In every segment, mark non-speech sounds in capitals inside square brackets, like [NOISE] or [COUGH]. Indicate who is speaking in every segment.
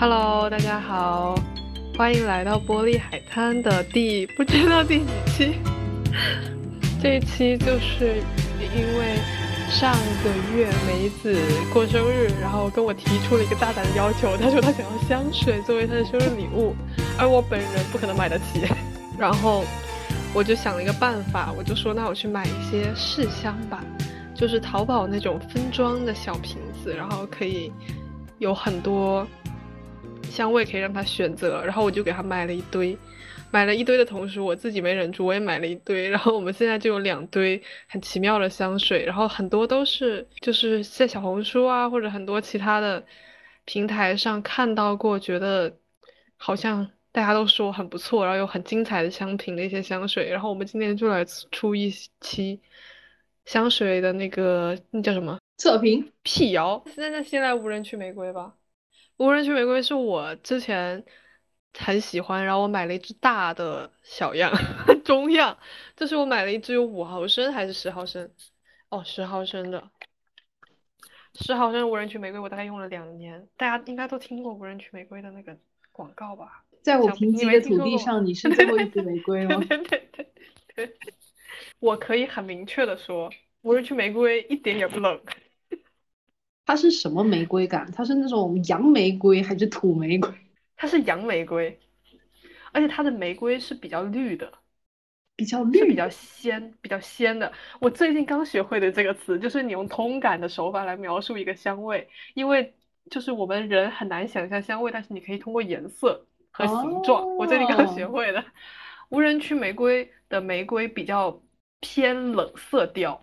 Speaker 1: Hello，大家好，欢迎来到玻璃海滩的第不知道第几期。[LAUGHS] 这一期就是因为上个月梅子过生日，然后跟我提出了一个大胆的要求，他说他想要香水作为他的生日礼物，而我本人不可能买得起，[LAUGHS] 然后我就想了一个办法，我就说那我去买一些试香吧，就是淘宝那种分装的小瓶子，然后可以有很多。香味可以让他选择，然后我就给他买了一堆，买了一堆的同时，我自己没忍住，我也买了一堆，然后我们现在就有两堆很奇妙的香水，然后很多都是就是在小红书啊或者很多其他的平台上看到过，觉得好像大家都说很不错，然后有很精彩的香品的一些香水，然后我们今天就来出一期香水的那个那叫什么
Speaker 2: 测评
Speaker 1: 辟谣，[LAUGHS] 现在现在无人区玫瑰吧。无人区玫瑰是我之前很喜欢，然后我买了一支大的小样、[LAUGHS] 中样，就是我买了一支有五毫升还是十毫升？哦，十毫升的，十毫升无人区玫瑰，我大概用了两年。大家应该都听过无人区玫瑰的那个广告吧？
Speaker 2: 在我贫瘠的土地上，你是最后一支玫瑰吗？[LAUGHS]
Speaker 1: 对对对对，我可以很明确的说，无人区玫瑰一点也不冷。
Speaker 2: 它是什么玫瑰感？它是那种洋玫瑰还是土玫瑰？
Speaker 1: 它是洋玫瑰，而且它的玫瑰是比较绿的，
Speaker 2: 比较绿，
Speaker 1: 比较鲜，比较鲜的。我最近刚学会的这个词，就是你用通感的手法来描述一个香味，因为就是我们人很难想象香味，但是你可以通过颜色和形状。我最近刚学会的，无人区玫瑰的玫瑰比较偏冷色调。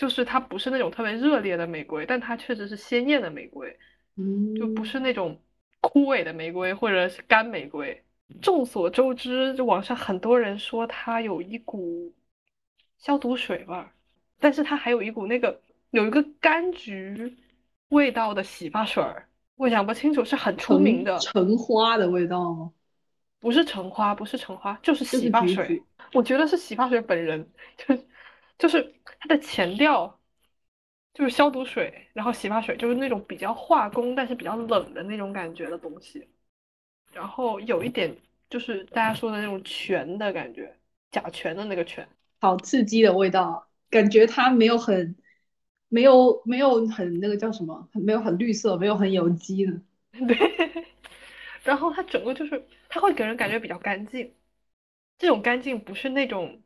Speaker 1: 就是它不是那种特别热烈的玫瑰，但它确实是鲜艳的玫瑰，
Speaker 2: 嗯，
Speaker 1: 就不是那种枯萎的玫瑰或者是干玫瑰。众所周知，就网上很多人说它有一股消毒水味儿，但是它还有一股那个有一个柑橘味道的洗发水儿，我讲不清楚，是很出名的
Speaker 2: 橙花的味道吗？
Speaker 1: 不是橙花，不是橙花，就是洗发水。我觉得是洗发水本人，就 [LAUGHS] 就是它的前调就是消毒水，然后洗发水就是那种比较化工但是比较冷的那种感觉的东西，然后有一点就是大家说的那种醛的感觉，甲醛的那个醛，
Speaker 2: 好刺激的味道，感觉它没有很没有没有很那个叫什么，没有很绿色，没有很有机的，[LAUGHS]
Speaker 1: 对，然后它整个就是它会给人感觉比较干净，这种干净不是那种。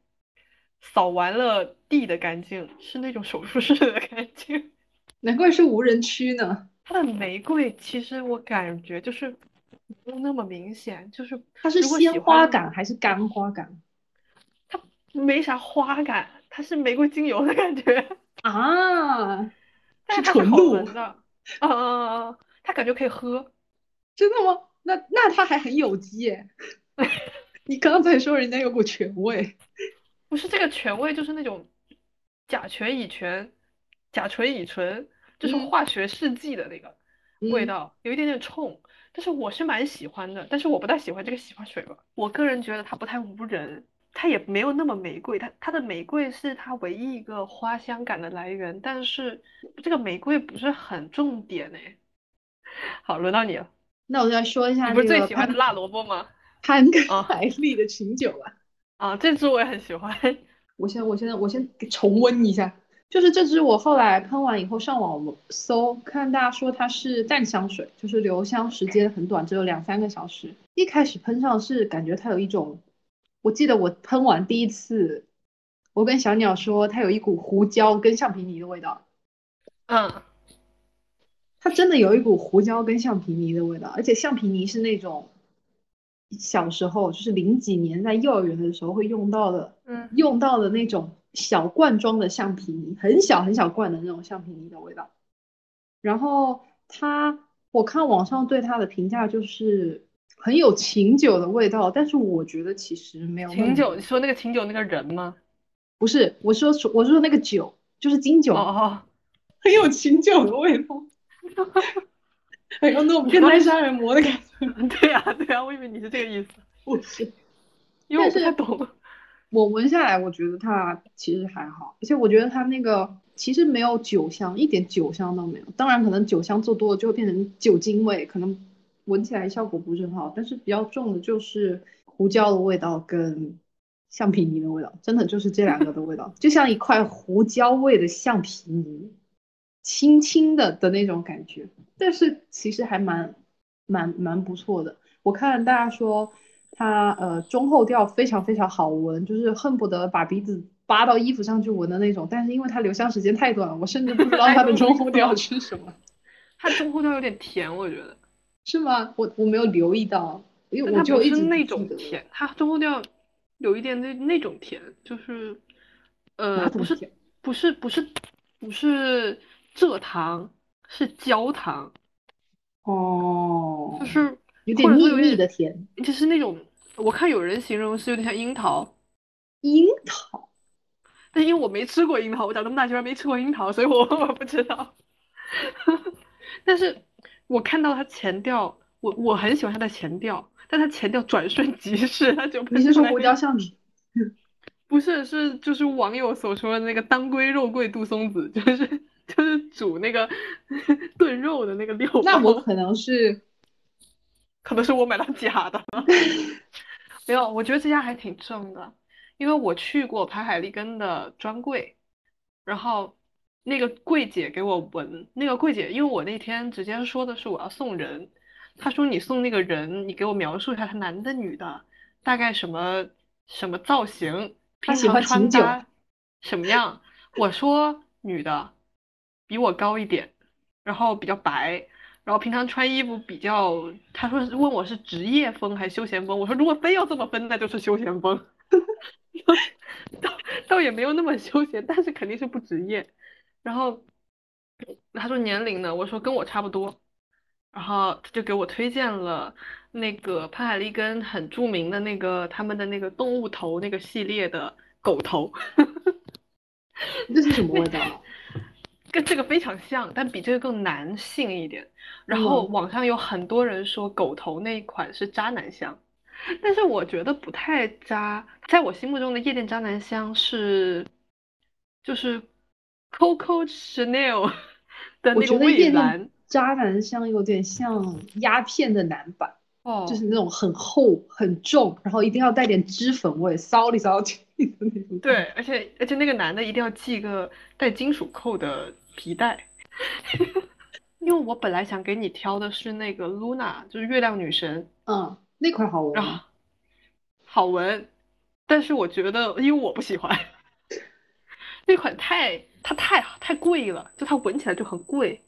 Speaker 1: 扫完了地的干净，是那种手术室的干净，[LAUGHS]
Speaker 2: 难怪是无人区呢。
Speaker 1: 它的玫瑰其实我感觉就是不那么明显，就是
Speaker 2: 它是鲜花感还是干花感？
Speaker 1: 它没啥花感，它是玫瑰精油的感觉
Speaker 2: 啊，
Speaker 1: 是
Speaker 2: 纯露
Speaker 1: 的啊，它感觉可以喝，
Speaker 2: 真的吗？那那它还很有机耶。[LAUGHS] 你刚才说人家有股醛味。
Speaker 1: 不是这个醛味，就是那种甲醛、乙醛、甲醇、乙醇，就是化学试剂的那个味道，有一点点冲。但是我是蛮喜欢的，但是我不太喜欢这个洗发水吧。我个人觉得它不太无人，它也没有那么玫瑰，它它的玫瑰是它唯一一个花香感的来源，但是这个玫瑰不是很重点哎。好，轮到你了。
Speaker 2: 那我再说一下，
Speaker 1: 你不是最喜欢的辣萝卜吗？
Speaker 2: 潘海利的琴酒啊。
Speaker 1: 啊，这支我也很喜欢。[LAUGHS]
Speaker 2: 我先，我先，我先重温一下。就是这支，我后来喷完以后上网搜，看大家说它是淡香水，就是留香时间很短，只有两三个小时。一开始喷上是感觉它有一种，我记得我喷完第一次，我跟小鸟说它有一股胡椒跟橡皮泥的味道。
Speaker 1: 嗯，
Speaker 2: 它真的有一股胡椒跟橡皮泥的味道，而且橡皮泥是那种。小时候就是零几年在幼儿园的时候会用到的，
Speaker 1: 嗯，
Speaker 2: 用到的那种小罐装的橡皮泥，很小很小罐的那种橡皮泥的味道。然后它，我看网上对它的评价就是很有琴酒的味道，但是我觉得其实没有。
Speaker 1: 琴酒，你说那个琴酒那个人吗？
Speaker 2: 不是，我说我说那个酒就是金酒，
Speaker 1: 哦，
Speaker 2: 很有琴酒的味道。[LAUGHS] [LAUGHS] 还有那种变态杀人魔的感觉。[LAUGHS]
Speaker 1: 对呀，对呀，我以为你是这个意思。[LAUGHS]
Speaker 2: 不是，
Speaker 1: 因为我不太懂。
Speaker 2: 我闻下来，我觉得它其实还好，而且我觉得它那个其实没有酒香，一点酒香都没有。当然，可能酒香做多了就会变成酒精味，可能闻起来效果不是很好，但是比较重的就是胡椒的味道跟橡皮泥的味道，真的就是这两个的味道，就像一块胡椒味的橡皮泥，轻轻的的那种感觉，但是其实还蛮蛮蛮不错的。我看大家说它呃中后调非常非常好闻，就是恨不得把鼻子扒到衣服上去闻的那种，但是因为它留香时间太短了，我甚至不知道它的中后调是什么。[LAUGHS]
Speaker 1: 它中后调有点甜，我觉得。
Speaker 2: 是吗？我我没有留意到，因为我
Speaker 1: 它
Speaker 2: 就一直
Speaker 1: 那种甜，它中后调有一点那那种甜，就是呃不是不是不是不是蔗糖，是焦糖，
Speaker 2: 哦，
Speaker 1: 就是
Speaker 2: 有点腻腻的甜，
Speaker 1: 就是那种我看有人形容是有点像樱桃，
Speaker 2: 樱桃。
Speaker 1: 但因为我没吃过樱桃，我长这么大居然没吃过樱桃，所以我 [LAUGHS] 我不知道。[LAUGHS] 但是我看到它前调，我我很喜欢它的前调，但它前调转瞬即逝，它就
Speaker 2: 你是说胡椒橡皮？
Speaker 1: 不是，是就是网友所说的那个当归肉桂杜松子，就是就是煮那个 [LAUGHS] 炖肉的那个料包。
Speaker 2: 那我可能是
Speaker 1: 可能是我买到假的了。[LAUGHS] 没有，我觉得这家还挺正的，因为我去过盘海利根的专柜，然后那个柜姐给我闻，那个柜姐因为我那天直接说的是我要送人，她说你送那个人，你给我描述一下他男的女的，大概什么什么造型，平
Speaker 2: 他喜欢
Speaker 1: 常穿搭什么样？我说女的，比我高一点，然后比较白，然后平常穿衣服比较，他说问我是职业风还是休闲风，我说如果非要这么分，那就是休闲风，[LAUGHS] 倒倒也没有那么休闲，但是肯定是不职业。然后他说年龄呢，我说跟我差不多，然后他就给我推荐了那个潘海利根很著名的那个他们的那个动物头那个系列的狗头。[LAUGHS]
Speaker 2: 这是什么味道？
Speaker 1: 跟这个非常像，但比这个更男性一点。然后
Speaker 2: 嗯
Speaker 1: 网上有很多人说狗头那一款是渣男香，但是我觉得不太渣。在我心目中的夜店渣男香是，就是 Coco Chanel [LAUGHS] 的那个
Speaker 2: 觉得夜
Speaker 1: 蔚蓝
Speaker 2: 渣男香有点像鸦片的男版，
Speaker 1: 哦，
Speaker 2: 就是那种很厚很重，然后一定要带点脂粉味，骚里骚气的那种。
Speaker 1: 对，，而且而且那个男的一定要系个带金属扣的皮带，[LAUGHS] 因为我本来想给你挑的是那个 Luna，就是月亮女神。
Speaker 2: 嗯，那款好闻
Speaker 1: 啊好闻，但是我觉得，因为我不喜欢那款太它太太贵了，就它闻起来就很贵，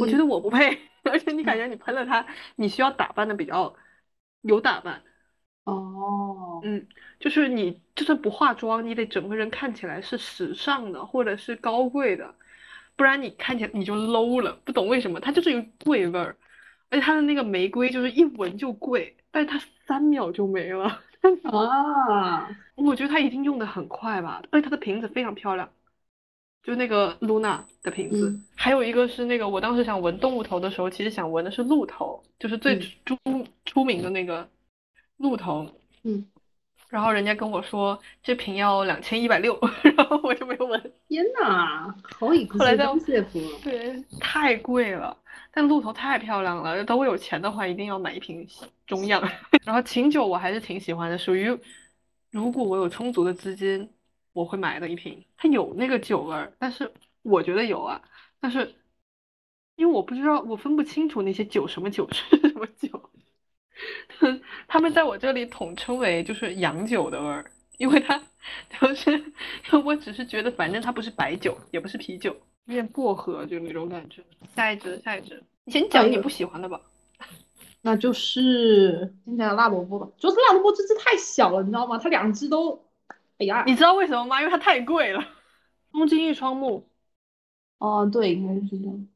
Speaker 1: 我觉
Speaker 2: 嗯
Speaker 1: 得我不配。[LAUGHS] 而且你感觉你喷了它，你需要打扮的比较有打扮，
Speaker 2: 哦，
Speaker 1: 嗯，就是你就算不化妆，你得整个人看起来是时尚的或者是高贵的，不然你看起来你就 low 了。不懂为什么，它就是有贵味儿，而且它的那个玫瑰就是一闻就贵，但是它三秒就没了。[LAUGHS]
Speaker 2: 啊，
Speaker 1: 我觉得它一定用的很快吧，而且它的瓶子非常漂亮，就那个 Luna 的瓶子。
Speaker 2: 嗯
Speaker 1: 还有一个是那个，我当时想闻动物头的时候，其实想闻的是鹿头，就是最
Speaker 2: 嗯
Speaker 1: 出出名的那个鹿头。
Speaker 2: 嗯，
Speaker 1: 然后人家跟我说这瓶要两千一百六，[LAUGHS] 然后我就没有问。
Speaker 2: 天哪，好以
Speaker 1: 后来在
Speaker 2: expensive
Speaker 1: 对，太贵了，但鹿头太漂亮了。等我有钱的话，一定要买一瓶中样。[LAUGHS] 然后琴酒我还是挺喜欢的，属于如果我有充足的资金，我会买的一瓶。它有那个酒味儿，但是我觉得有啊，但是因为我不知道，我分不清楚那些酒什么酒是什么酒。[LAUGHS] 他们在我这里统称为就是洋酒的味儿，因为它 [LAUGHS] 就是，我只是觉得反正它不是白酒，也不是啤酒，有点薄荷就那种感觉。下一支，下一支，你先讲你不喜欢的吧。
Speaker 2: 那就是先讲辣萝卜吧，主要是辣萝卜这只太小了，你知道吗？它两只都，哎呀，
Speaker 1: 你知道为什么吗？因为它太贵了。东京一窗木，
Speaker 2: 哦，对，应该是这样。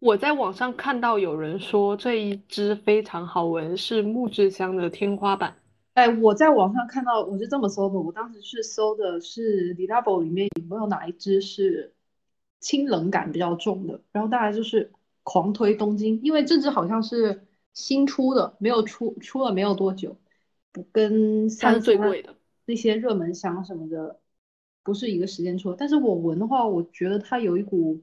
Speaker 1: 我在网上看到有人说这一支非常好闻，是木质香的天花板。
Speaker 2: 哎，我在网上看到，我是这么搜的，我当时是搜的是 d i l a b o 里面有没有哪一支是清冷感比较重的，然后大概就是狂推东京，因为这支好像是新出的，没有出出了没有多久，不跟
Speaker 1: 它是
Speaker 2: 三三
Speaker 1: 最贵的。
Speaker 2: 那些热门香什么的不是一个时间出的，但是我闻的话，我觉得它有一股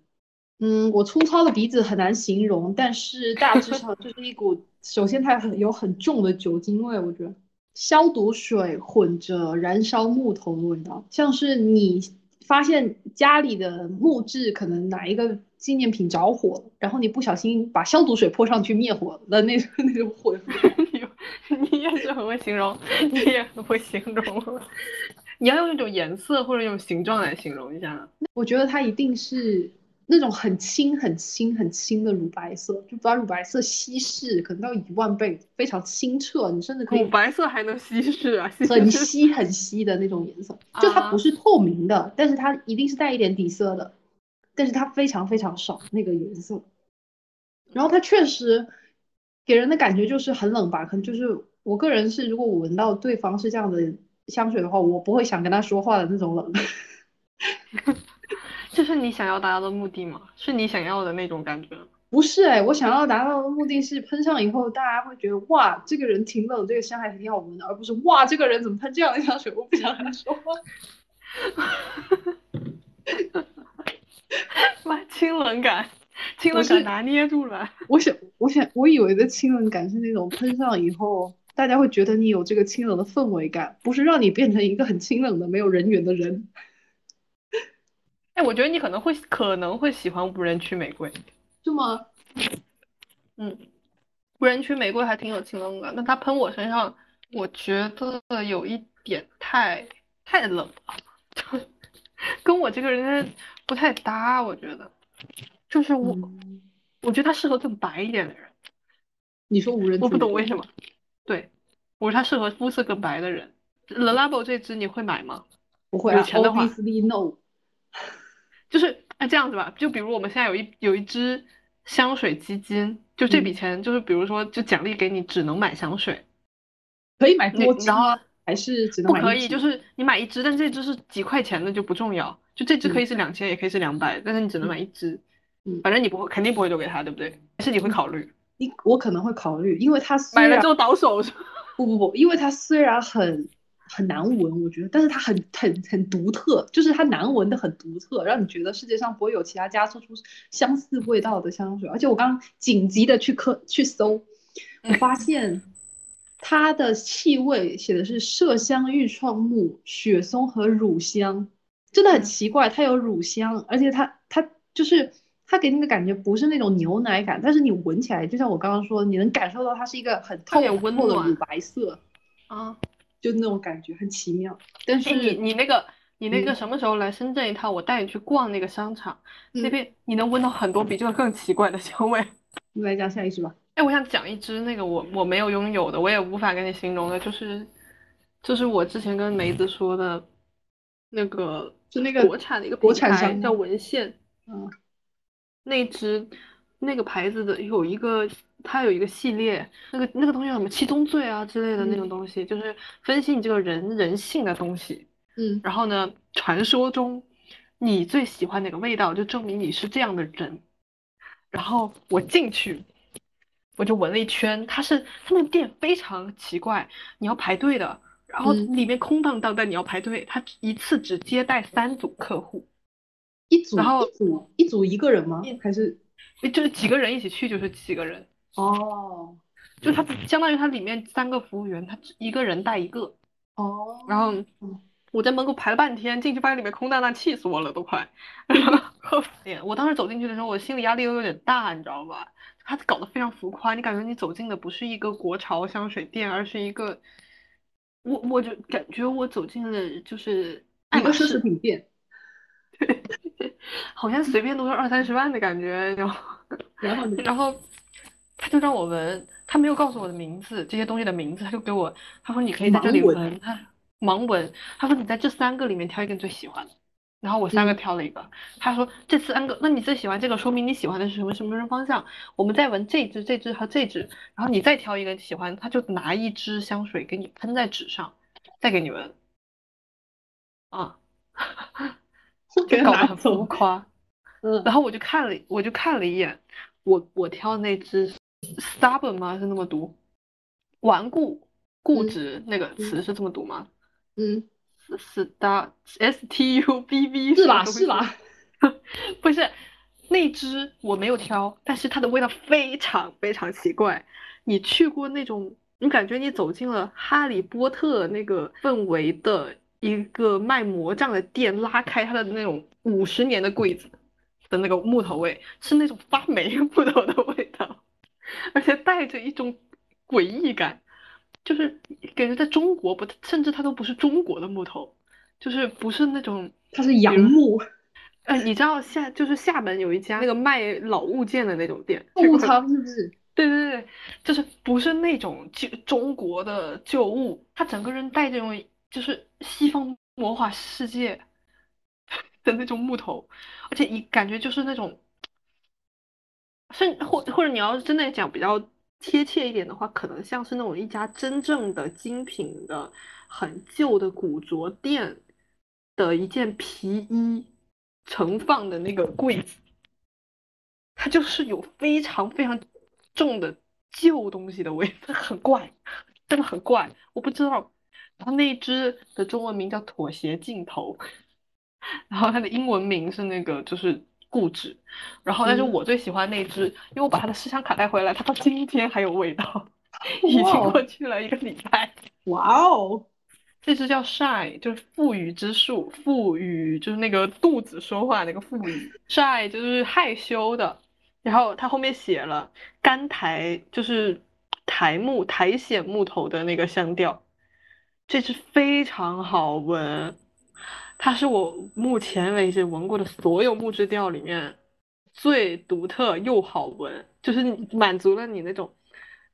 Speaker 2: 嗯，我粗糙的鼻子很难形容，但是大致上就是一股，首先它很有很重的酒精味，我觉得消毒水混着燃烧木头的味道，像是你发现家里的木质可能哪一个纪念品着火，然后你不小心把消毒水泼上去灭火的那种那种火。[LAUGHS]
Speaker 1: 你也是很会形容，你也很会形容。你要用一种颜色或者用形状来形容一下。
Speaker 2: 我觉得它一定是那种很轻、很轻、很轻的乳白色，就把乳白色稀释，可能到一万倍，非常清澈。你甚至可以
Speaker 1: 乳白色还能稀释啊？
Speaker 2: 很稀很稀的那种颜色，就它不是透明的，但是它一定是带一点底色的，但是它非常非常少那个颜色。然后它确实给人的感觉就是很冷吧？可能就是我个人是，如果我闻到对方是这样的。香水的话，我不会想跟他说话的那种冷。[LAUGHS]
Speaker 1: 这是你想要达到的目的吗？是你想要的那种感觉？
Speaker 2: 不是哎，我想要达到的目的是喷上以后，大家会觉得哇，这个人挺冷，这个香还挺好闻的，而不是哇，这个人怎么喷这样的香水？我不想跟他说话。
Speaker 1: 妈，清冷感，清冷感拿捏住了。
Speaker 2: 我想，我想，我以为的清冷感是那种喷上以后。大家会觉得你有这个清冷的氛围感，不是让你变成一个很清冷的没有人缘的人。
Speaker 1: 哎，我觉得你可能会可能会喜欢无人区玫瑰，
Speaker 2: 是吗？
Speaker 1: 嗯，无人区玫瑰还挺有清冷感，但它喷我身上，我觉得有一点太太冷了，跟我这个人不太搭。我觉得，就是我，我觉得它适合更白一点的人。
Speaker 2: 你说无人，
Speaker 1: 我不懂为什么。对，我说它适合肤色更白的人。The Labo 这支你会买吗？
Speaker 2: 不会
Speaker 1: 啊，有钱的话。
Speaker 2: No。
Speaker 1: 就是哎这样子吧，就比如我们现在有一有一支香水基金，就这笔钱就是比如说就奖励给你，只能买香水。
Speaker 2: 可以买多
Speaker 1: 然后
Speaker 2: 还是只能
Speaker 1: 不可以？就是你买一支，但这支是几块钱的就不重要。就这支可以是两千，也可以是两百，但是你只能买一支。
Speaker 2: 嗯，
Speaker 1: 反正你不会，肯定不会留给他，对不对？还是你会考虑？
Speaker 2: 你我可能会考虑，因为他
Speaker 1: 买了之后倒手。
Speaker 2: 不不不，因为他虽然很很难闻，我觉得，但是它很很很独特，就是它难闻的很独特，让你觉得世界上不会有其他家做出相似味道的香水。而且我刚紧急的去科去搜，我发现它的气味写的是麝香、愈创木、雪松和乳香，真的很奇怪，它有乳香，而且它它就是。它给你的感觉不是那种牛奶感，但是你闻起来就像我刚刚说，你能感受到它是一个很透透的乳白色，
Speaker 1: 啊，
Speaker 2: 就那种感觉很奇妙。但是
Speaker 1: 你你那个你那个什么时候来深圳一趟？我带你去逛那个商场，那边你能闻到很多比这个更奇怪的香味。[LAUGHS]
Speaker 2: 你来讲下一支吧。
Speaker 1: 哎，我想讲一支那个我我没有拥有的，我也无法跟你形容的，就是就是我之前跟梅子说的，那个
Speaker 2: 就那个
Speaker 1: 国产的一个
Speaker 2: 国产香
Speaker 1: 叫文献，
Speaker 2: 嗯。
Speaker 1: 那只那个牌子的有一个，它有一个系列，那个那个东西叫什么七宗罪啊之类的那种东西，就是分析你这个人人性的东西。
Speaker 2: 嗯，
Speaker 1: 然后呢，传说中你最喜欢哪个味道，就证明你是这样的人。然后我进去，我就闻了一圈，它是他那个店非常奇怪，你要排队的，然后里面空荡荡，但你要排队，他一次只接待三组客户。
Speaker 2: 一组，
Speaker 1: 然后
Speaker 2: 一组一组一个人吗？还是
Speaker 1: 就是几个人一起去就是几个人
Speaker 2: 哦，
Speaker 1: 就他相当于他里面三个服务员，他一个人带一个
Speaker 2: 哦。
Speaker 1: 然后我在门口排了半天，进去发现里面空荡荡，气死我了都快。然后 [LAUGHS] [LAUGHS] 我当时走进去的时候，我心理压力又有点大，你知道吧？他搞得非常浮夸，你感觉你走进的不是一个国潮香水店，而是一个我我就感觉我走进了就是
Speaker 2: 一个奢侈品店。
Speaker 1: 对，[LAUGHS] 好像随便都是二三十万的感觉，
Speaker 2: 然后，然后
Speaker 1: 他就让我闻，他没有告诉我的名字，这些东西的名字，他就给我，他说你可以在这里闻，他盲闻，他说你在这三个里面挑一个你最喜欢的，然后我三个挑了一个，他说这三个，那你最喜欢这个，说明你喜欢的是什么什么什么方向，我们再闻这支、这支和这支，然后你再挑一个喜欢，他就拿一支香水给你喷在纸上，再给你闻，啊。就搞得很浮夸，
Speaker 2: 嗯，
Speaker 1: 然后我就看了，我就看了一眼，我我挑那只 stubborn 吗？是那么读？顽固、固执那个词是这么读吗？
Speaker 2: 嗯
Speaker 1: ，stub s t u b b [LAUGHS]
Speaker 2: 是吧？是吧？[LAUGHS]
Speaker 1: 不是，那支我没有挑，但是它的味道非常非常奇怪。你去过那种，你感觉你走进了哈利波特那个氛围的一个卖魔杖的店，拉开它的那种五十年的柜子的那个木头味，是那种发霉木头的味道，而且带着一种诡异感，就是感觉在中国不，甚至它都不是中国的木头，就是不是那种，
Speaker 2: 它是洋木。
Speaker 1: 呃，你知道厦就是厦门有一家那个卖老物件的那种店，
Speaker 2: 物仓是不是？
Speaker 1: 对对对，就是不是那种旧中国的旧物，它整个人带这种就是西方魔法世界的那种木头，而且一感觉就是那种，甚或或者你要是真的讲比较贴切一点的话，可能像是那种一家真正的精品的很旧的古着店的一件皮衣。盛放的那个柜子，它就是有非常非常重的旧东西的味，它 [LAUGHS] 很怪，真的很怪，我不知道。然后那只的中文名叫妥协镜头，然后它的英文名是那个就是固执。然后，但是我最喜欢那只，因为我把它的试香卡带回来，它到今天还有味道，[LAUGHS] 已经过去了一个礼拜。
Speaker 2: 哇哦！
Speaker 1: 这只叫 shy，就是腹语之术。腹语就是那个肚子说话那个腹语。shy 就是害羞的。然后它后面写了干苔，就是苔木、苔藓木头的那个香调。这支非常好闻，它是我目前为止闻过的所有木质调里面最独特又好闻，就是满足了你那种，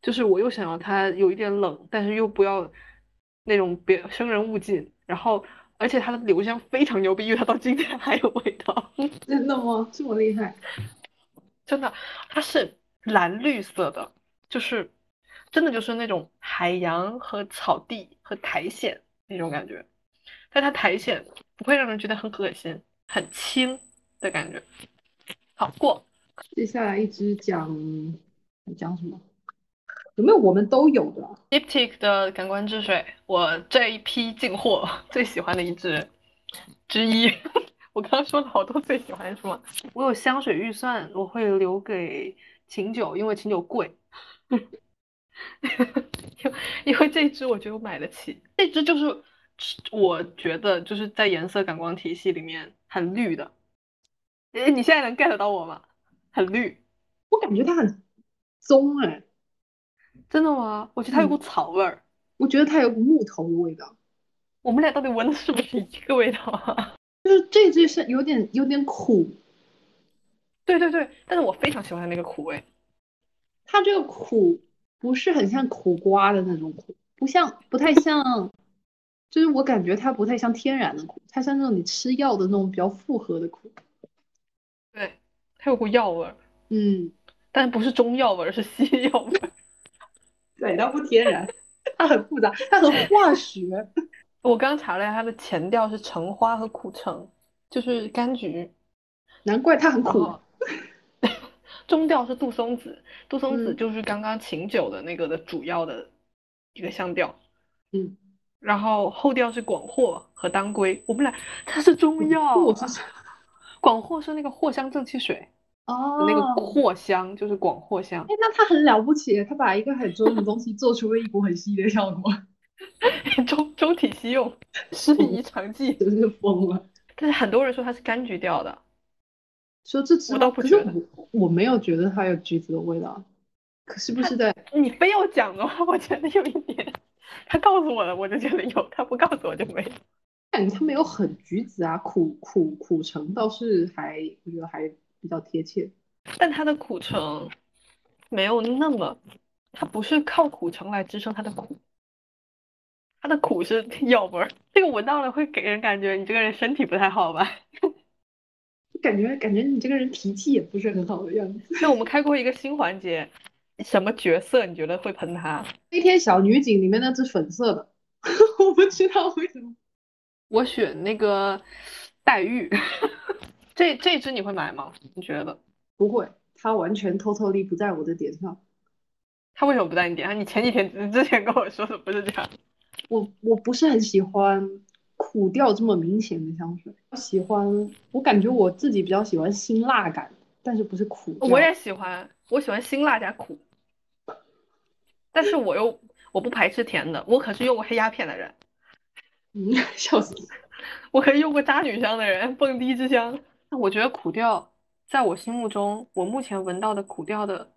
Speaker 1: 就是我又想要它有一点冷，但是又不要。那种别生人勿近，然后而且它的留香非常牛逼，因为它到今天还有味道。[LAUGHS]
Speaker 2: 真的吗？这么厉害？
Speaker 1: 真的，它是蓝绿色的，就是真的就是那种海洋和草地和苔藓那种感觉，但它苔藓不会让人觉得很恶心，很轻的感觉。好过，
Speaker 2: 接下来一支讲讲什么？有没有我们都有的
Speaker 1: ？Diptyque 的感官之水，我这一批进货最喜欢的一支之一。[LAUGHS] 我刚刚说了好多最喜欢是吗？我有香水预算，我会留给琴酒，因为琴酒贵。[LAUGHS] 因为这支我觉得我买得起，这支就是我觉得就是在颜色感光体系里面很绿的。哎，你现在能 get 到我吗？很绿，
Speaker 2: 我感觉它很棕哎。
Speaker 1: 真的吗？我觉得它有股草味儿，
Speaker 2: 我觉得它有股木头的味道。
Speaker 1: 我们俩到底闻的是不是一个味道啊？[LAUGHS]
Speaker 2: 就是这支是有点有点苦，
Speaker 1: 对对对，但是我非常喜欢那个苦味。
Speaker 2: 它这个苦不是很像苦瓜的那种苦，不像不太像，就是我感觉它不太像天然的苦，它像那种你吃药的那种比较复合的苦。
Speaker 1: 对，它有股药味儿，
Speaker 2: 嗯，
Speaker 1: 但不是中药味儿，是西药味儿。
Speaker 2: 对，它不天然，它很复杂，它很化学。
Speaker 1: 我刚查了一下，它的前调是橙花和苦橙，就是柑橘，
Speaker 2: 难怪它很苦。[LAUGHS]
Speaker 1: 中调是杜松子，杜松子就是刚刚琴酒的那个的主要的一个香调。
Speaker 2: 嗯，
Speaker 1: 然后后调是广藿和当归。我们俩它是中药，广藿是那个藿香正气水。
Speaker 2: 哦，
Speaker 1: 那个藿香就是广藿香。
Speaker 2: 哎，那他很了不起，他把一个很中的东西做出了一股很稀的效果，[LAUGHS]
Speaker 1: 中中体西用，[LAUGHS] 适宜常记，
Speaker 2: 真是疯了。
Speaker 1: 但是很多人说它是柑橘调的，
Speaker 2: 说这支
Speaker 1: 我倒不觉得，
Speaker 2: 我没有觉得它有橘子的味道，可是不是在
Speaker 1: 你非要讲的话，我觉得有一点。他告诉我了，我就觉得有；他不告诉我就没有。
Speaker 2: 感觉他没有很橘子啊，苦苦苦橙倒是还，我觉得还。比较贴切，
Speaker 1: 但它的苦橙没有那么，它不是靠苦橙来支撑它的苦，它的苦是 [LAUGHS] 药味儿。这个闻到了会给人感觉你这个人身体不太好吧？[LAUGHS]
Speaker 2: 感觉感觉你这个人脾气也不是很好的样子。
Speaker 1: 那我们开过一个新环节，什么角色你觉得会喷他？
Speaker 2: 飞天小女警里面那只粉色的，[LAUGHS] 我不知道为什么。
Speaker 1: 我选那个黛玉。[LAUGHS] 这这只你会买吗？你觉得
Speaker 2: 不会？它完全偷偷力不在我的点上。
Speaker 1: 它为什么不在你点上？你前几天之前跟我说的不是这样。[LAUGHS]
Speaker 2: 我我不是很喜欢苦调这么明显的香水，喜欢我感觉我自己比较喜欢辛辣感，但是不是苦。
Speaker 1: 我也喜欢，我喜欢辛辣加苦，但是我又我不排斥甜的，我可是用过黑鸦片的人，[LAUGHS]
Speaker 2: 嗯，笑死。[LAUGHS]
Speaker 1: 我可是用过渣女香的人，蹦迪之香。那我觉得苦调在我心目中，我目前闻到的苦调的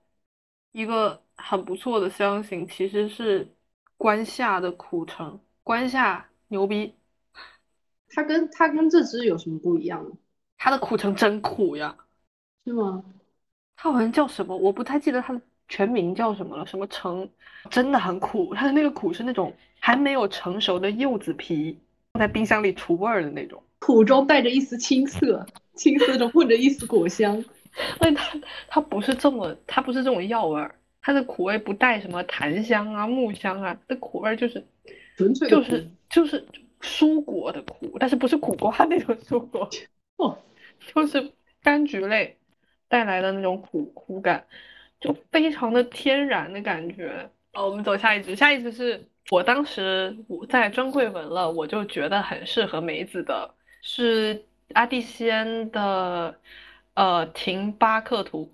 Speaker 1: 一个很不错的香型，其实是关夏的苦橙。关夏牛逼，
Speaker 2: 它跟它跟这支有什么不一样呢？
Speaker 1: 它的苦橙真苦呀，
Speaker 2: 是吗？
Speaker 1: 它好像叫什么，我不太记得它的全名叫什么了。什么橙，真的很苦。它的那个苦是那种还没有成熟的柚子皮，放在冰箱里除味儿的那种。
Speaker 2: 苦中带着一丝青涩，青涩中混着一丝果香。[LAUGHS]
Speaker 1: 但它它不是这么，它不是这种药味儿，它的苦味不带什么檀香啊、木香啊，那苦味就是
Speaker 2: 纯粹
Speaker 1: 就是就是蔬果的苦，但是不是苦瓜那种蔬果，[LAUGHS]
Speaker 2: 哦，
Speaker 1: 就是柑橘类带来的那种苦苦感，就非常的天然的感觉。哦，我们走下一支，下一支是我当时我在专柜闻了，我就觉得很适合梅子的，是阿蒂西安的呃廷巴克图，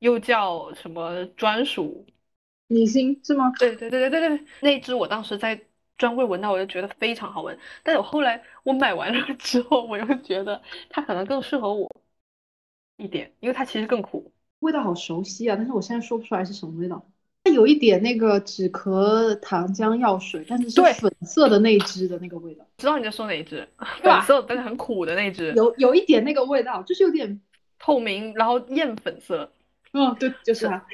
Speaker 1: 又叫什么专属
Speaker 2: 米心是吗？
Speaker 1: 对对对对对对，那支我当时在专柜闻到，我就觉得非常好闻。但是我后来我买完了之后，我又觉得它可能更适合我一点，因为它其实更苦。
Speaker 2: 味道好熟悉啊，但是我现在说不出来是什么味道。它有一点那个止咳糖浆药水，但是是粉色的那一支的那个味道，
Speaker 1: 知道你在说哪一支？[LAUGHS] 粉色但是很苦的那支，
Speaker 2: 有有一点那个味道，就是有点，
Speaker 1: 透明，然后艳粉色。
Speaker 2: 嗯，对，就是它。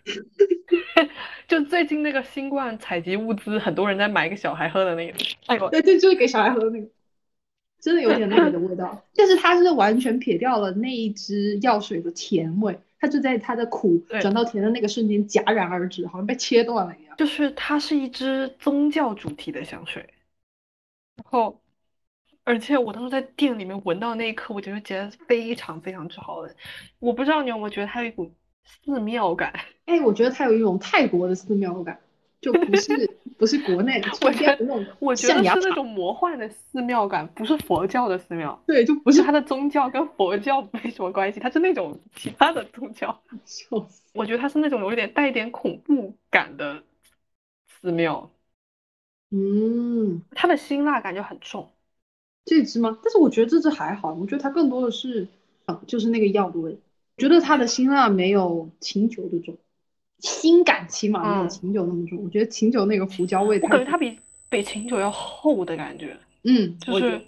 Speaker 2: [LAUGHS]
Speaker 1: 就最近那个新冠采集物资，很多人在买给小孩喝的那个。哎呦，
Speaker 2: 对对，就是给小孩喝的那个，真的有点那个的味道，[LAUGHS] 但是它是完全撇掉了那一支药水的甜味，它就在它的苦转到甜的那个瞬间戛然而止，好像被切断了一样。
Speaker 1: 就是它是一支宗教主题的香水，然后，而且我当时在店里面闻到那一刻，我就觉得非常非常之好闻。我不知道你有没有觉得它有一股寺庙感？
Speaker 2: 哎，我觉得它有一种泰国的寺庙感，就不是不是国内
Speaker 1: 我觉得
Speaker 2: 那种
Speaker 1: 我觉得是那种魔幻的寺庙感，不是佛教的寺庙，
Speaker 2: 对，就不
Speaker 1: 不
Speaker 2: 是
Speaker 1: 是它的宗教跟佛教没什么关系，它是那种其他的宗教。[LAUGHS] 我觉得它是那种有一点带一点恐怖感的寺庙，
Speaker 2: 嗯，
Speaker 1: 它的辛辣感就很重。
Speaker 2: 这只吗？但是我觉得这只还好，我觉得它更多的是，嗯，就是那个药的味。我觉得它的辛辣没有琴酒的重，辛感起码没有
Speaker 1: 嗯
Speaker 2: 琴酒那么重。我觉得琴酒那个胡椒味
Speaker 1: 我感觉它比比琴酒要厚的感觉，
Speaker 2: 嗯，
Speaker 1: 就是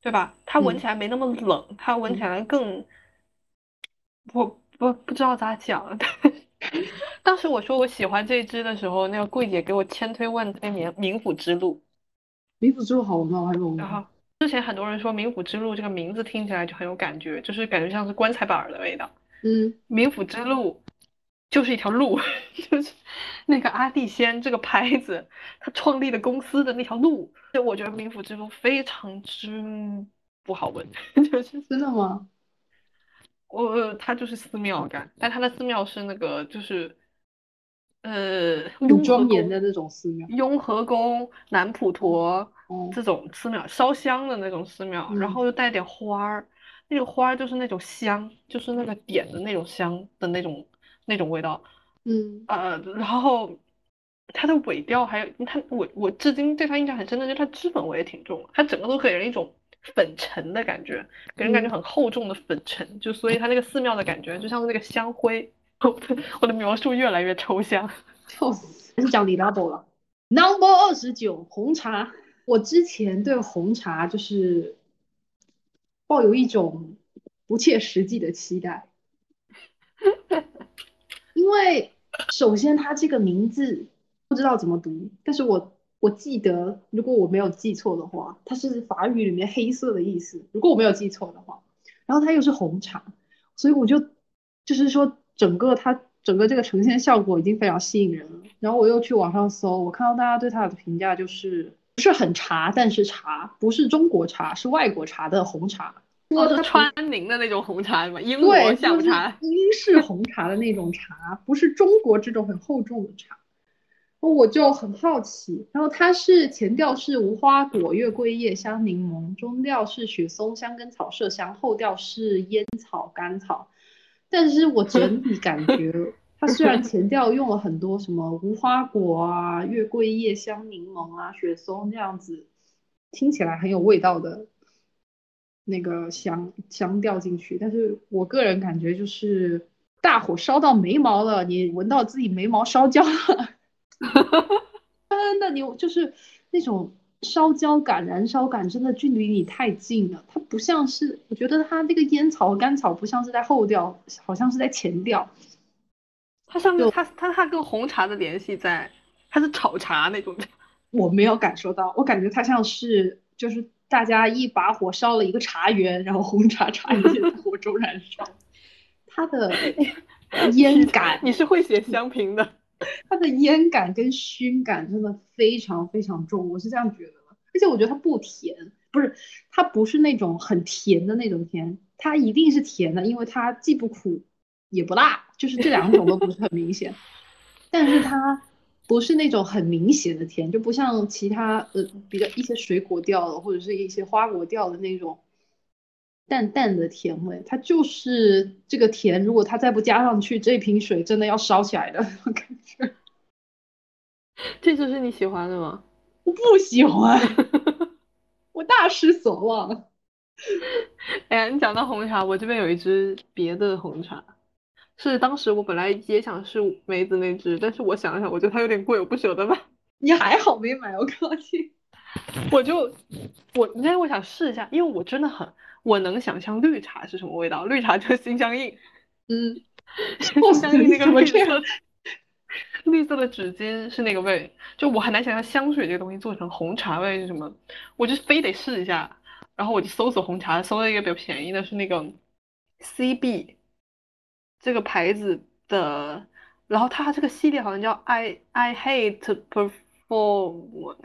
Speaker 1: 对吧？它闻
Speaker 2: 嗯
Speaker 1: 起来没那么冷，它闻起来更，我不不知道咋讲。[LAUGHS] 当时我说我喜欢这一支的时候，那个柜姐给我千推万推冥冥府之路，
Speaker 2: 冥府之路好闻吗？我还没有闻。
Speaker 1: 然后之前很多人说冥府之路这个名字听起来就很有感觉，就是感觉像是棺材板儿的味道。
Speaker 2: 嗯，
Speaker 1: 冥府之路就是一条路，[LAUGHS] 就是那个阿蒂仙这个牌子，他创立的公司的那条路。就我觉得冥府之路非常之不好闻，[LAUGHS] 就是
Speaker 2: 真的吗？
Speaker 1: 我它就是寺庙感，但它的寺庙是那个就是呃
Speaker 2: 很
Speaker 1: 雍
Speaker 2: 庄严的那种寺庙。
Speaker 1: 雍和宫、南普陀
Speaker 2: 哦，
Speaker 1: 这种寺庙，烧香的那种寺庙，然
Speaker 2: 嗯
Speaker 1: 后又带点花儿，那个花儿就是那种香，就是那个点的那种香的那种那种味道，
Speaker 2: 嗯
Speaker 1: 呃，然后它的尾调还有它，我我至今对它印象很深的就是它脂粉味也挺重，它整个都给人一种粉尘的感觉，给人感觉
Speaker 2: 嗯
Speaker 1: 很厚重的粉尘，就所以它那个寺庙的感觉就像是那个香灰，我的我的描述越来越抽象。
Speaker 2: 笑死！还是讲李拉伯了。Number 二十九红茶，我之前对红茶就是抱有一种不切实际的期待，因为首先它这个名字不知道怎么读，但是我我记得，如果我没有记错的话，它是法语里面黑色的意思，如果我没有记错的话，然后它又是红茶，所以我就就是说整个它整个这个呈现效果已经非常吸引人了。然后我又去网上搜，我看到大家对它的评价就是不是很茶，但是茶不是中国茶，是外国茶的红茶。
Speaker 1: 哦，是
Speaker 2: 它
Speaker 1: 川宁的那种红茶吗？英，国下午
Speaker 2: 就是
Speaker 1: 茶。
Speaker 2: 英式红茶的那种茶，不是中国这种很厚重的茶。我就很好奇，然后它是前调是无花果、月桂叶、香柠檬，中调是雪松、香根草、麝香，后调是烟草、甘草。但是我整 [LAUGHS] 体感觉，它虽然前调用了很多什么无花果啊、月桂叶、香柠檬啊、雪松这样子，听起来很有味道的那个香香调进去，但是我个人感觉就是大火烧到眉毛了，你闻到自己眉毛烧焦了，[LAUGHS] 真的，你就是那种。烧焦感、燃烧感真的距离你太近了，它不像是，我觉得它那个烟草和甘草不像是在后调，好像是在前调。
Speaker 1: 它上面它它它跟红茶的联系在，它是炒茶那种。
Speaker 2: 我没有感受到，我感觉它像是就是大家一把火烧了一个茶园，然后红茶茶叶在 [LAUGHS] 火中燃烧。它的 [LAUGHS] 烟感，
Speaker 1: 你是会写香评的。[LAUGHS]
Speaker 2: 它的烟感跟熏感真的非常非常重，我是这样觉得的。而且我觉得它不甜，不是它不是那种很甜的那种甜，它一定是甜的，因为它既不苦也不辣，就是这两种都不是很明显。但是它不是那种很明显的甜，就不像其他呃比较一些水果调的或者是一些花果调的那种。淡淡的甜味，它就是这个甜。如果它再不加上去，这瓶水真的要烧起来的感觉。[LAUGHS]
Speaker 1: 这就是你喜欢的吗？
Speaker 2: 我不喜欢，[LAUGHS] 我大失所望。
Speaker 1: 哎呀，你讲到红茶，我这边有一支别的红茶，是当时我本来也想试梅子那支，但是我想了想，我觉得它有点贵，我不舍得买。[LAUGHS]
Speaker 2: 你还好没买，我高兴。
Speaker 1: 我就我，因为我想试一下，因为我真的很。我能想象绿茶是什么味道，绿茶就是心相印，
Speaker 2: 嗯，
Speaker 1: 心相印那个 [LAUGHS] 绿色，绿色的纸巾是那个味，就我很难想象香水这个东西做成红茶味是什么，我就非得试一下，然后我就搜索红茶，搜了一个比较便宜的，是那个 CB 这个牌子的，然后它这个系列好像叫 I I Hate Perform，CB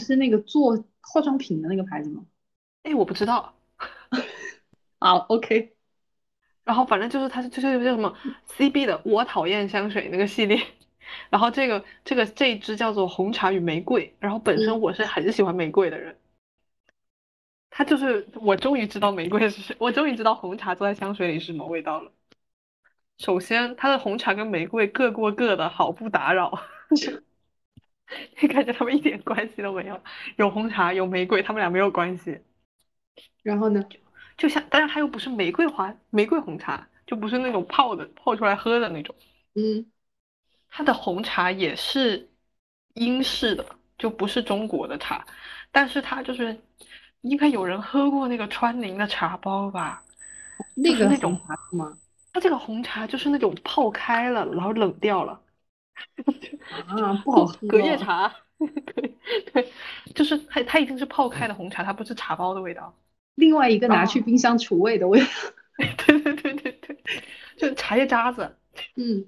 Speaker 1: [LAUGHS]
Speaker 2: 是那个做化妆品的那个牌子吗？
Speaker 1: 哎，我不知道。[LAUGHS]
Speaker 2: 好，OK。[LAUGHS]
Speaker 1: 然后反正就是它，就是叫什么 CB 的，我讨厌香水那个系列。然后这个这个这一支叫做红茶与玫瑰。然后本身我是很喜欢玫瑰的人。它就是我终于知道玫瑰是，我终于知道红茶做在香水里是什么味道了。首先，它的红茶跟玫瑰各过各的，好不打扰。[LAUGHS] 你感觉他们一点关系都没有，有红茶有玫瑰，他们俩没有关系。
Speaker 2: 然后呢，
Speaker 1: 就像，但是它又不是玫瑰花，玫瑰红茶就不是那种泡的，泡出来喝的那种。
Speaker 2: 嗯，
Speaker 1: 它的红茶也是英式的，就不是中国的茶，但是它就是应该有人喝过那个川宁的茶包吧？
Speaker 2: 那个
Speaker 1: 那种
Speaker 2: 茶吗？
Speaker 1: 它这个红茶就是那种泡开了，然后冷掉了。[LAUGHS]
Speaker 2: 啊，不好喝。
Speaker 1: 隔夜茶，[LAUGHS] 对对，就是它它已经是泡开的红茶，它不是茶包的味道。
Speaker 2: 另外一个拿去冰箱除味的味道，[LAUGHS]
Speaker 1: 对对对对对，就茶叶渣子，
Speaker 2: 嗯，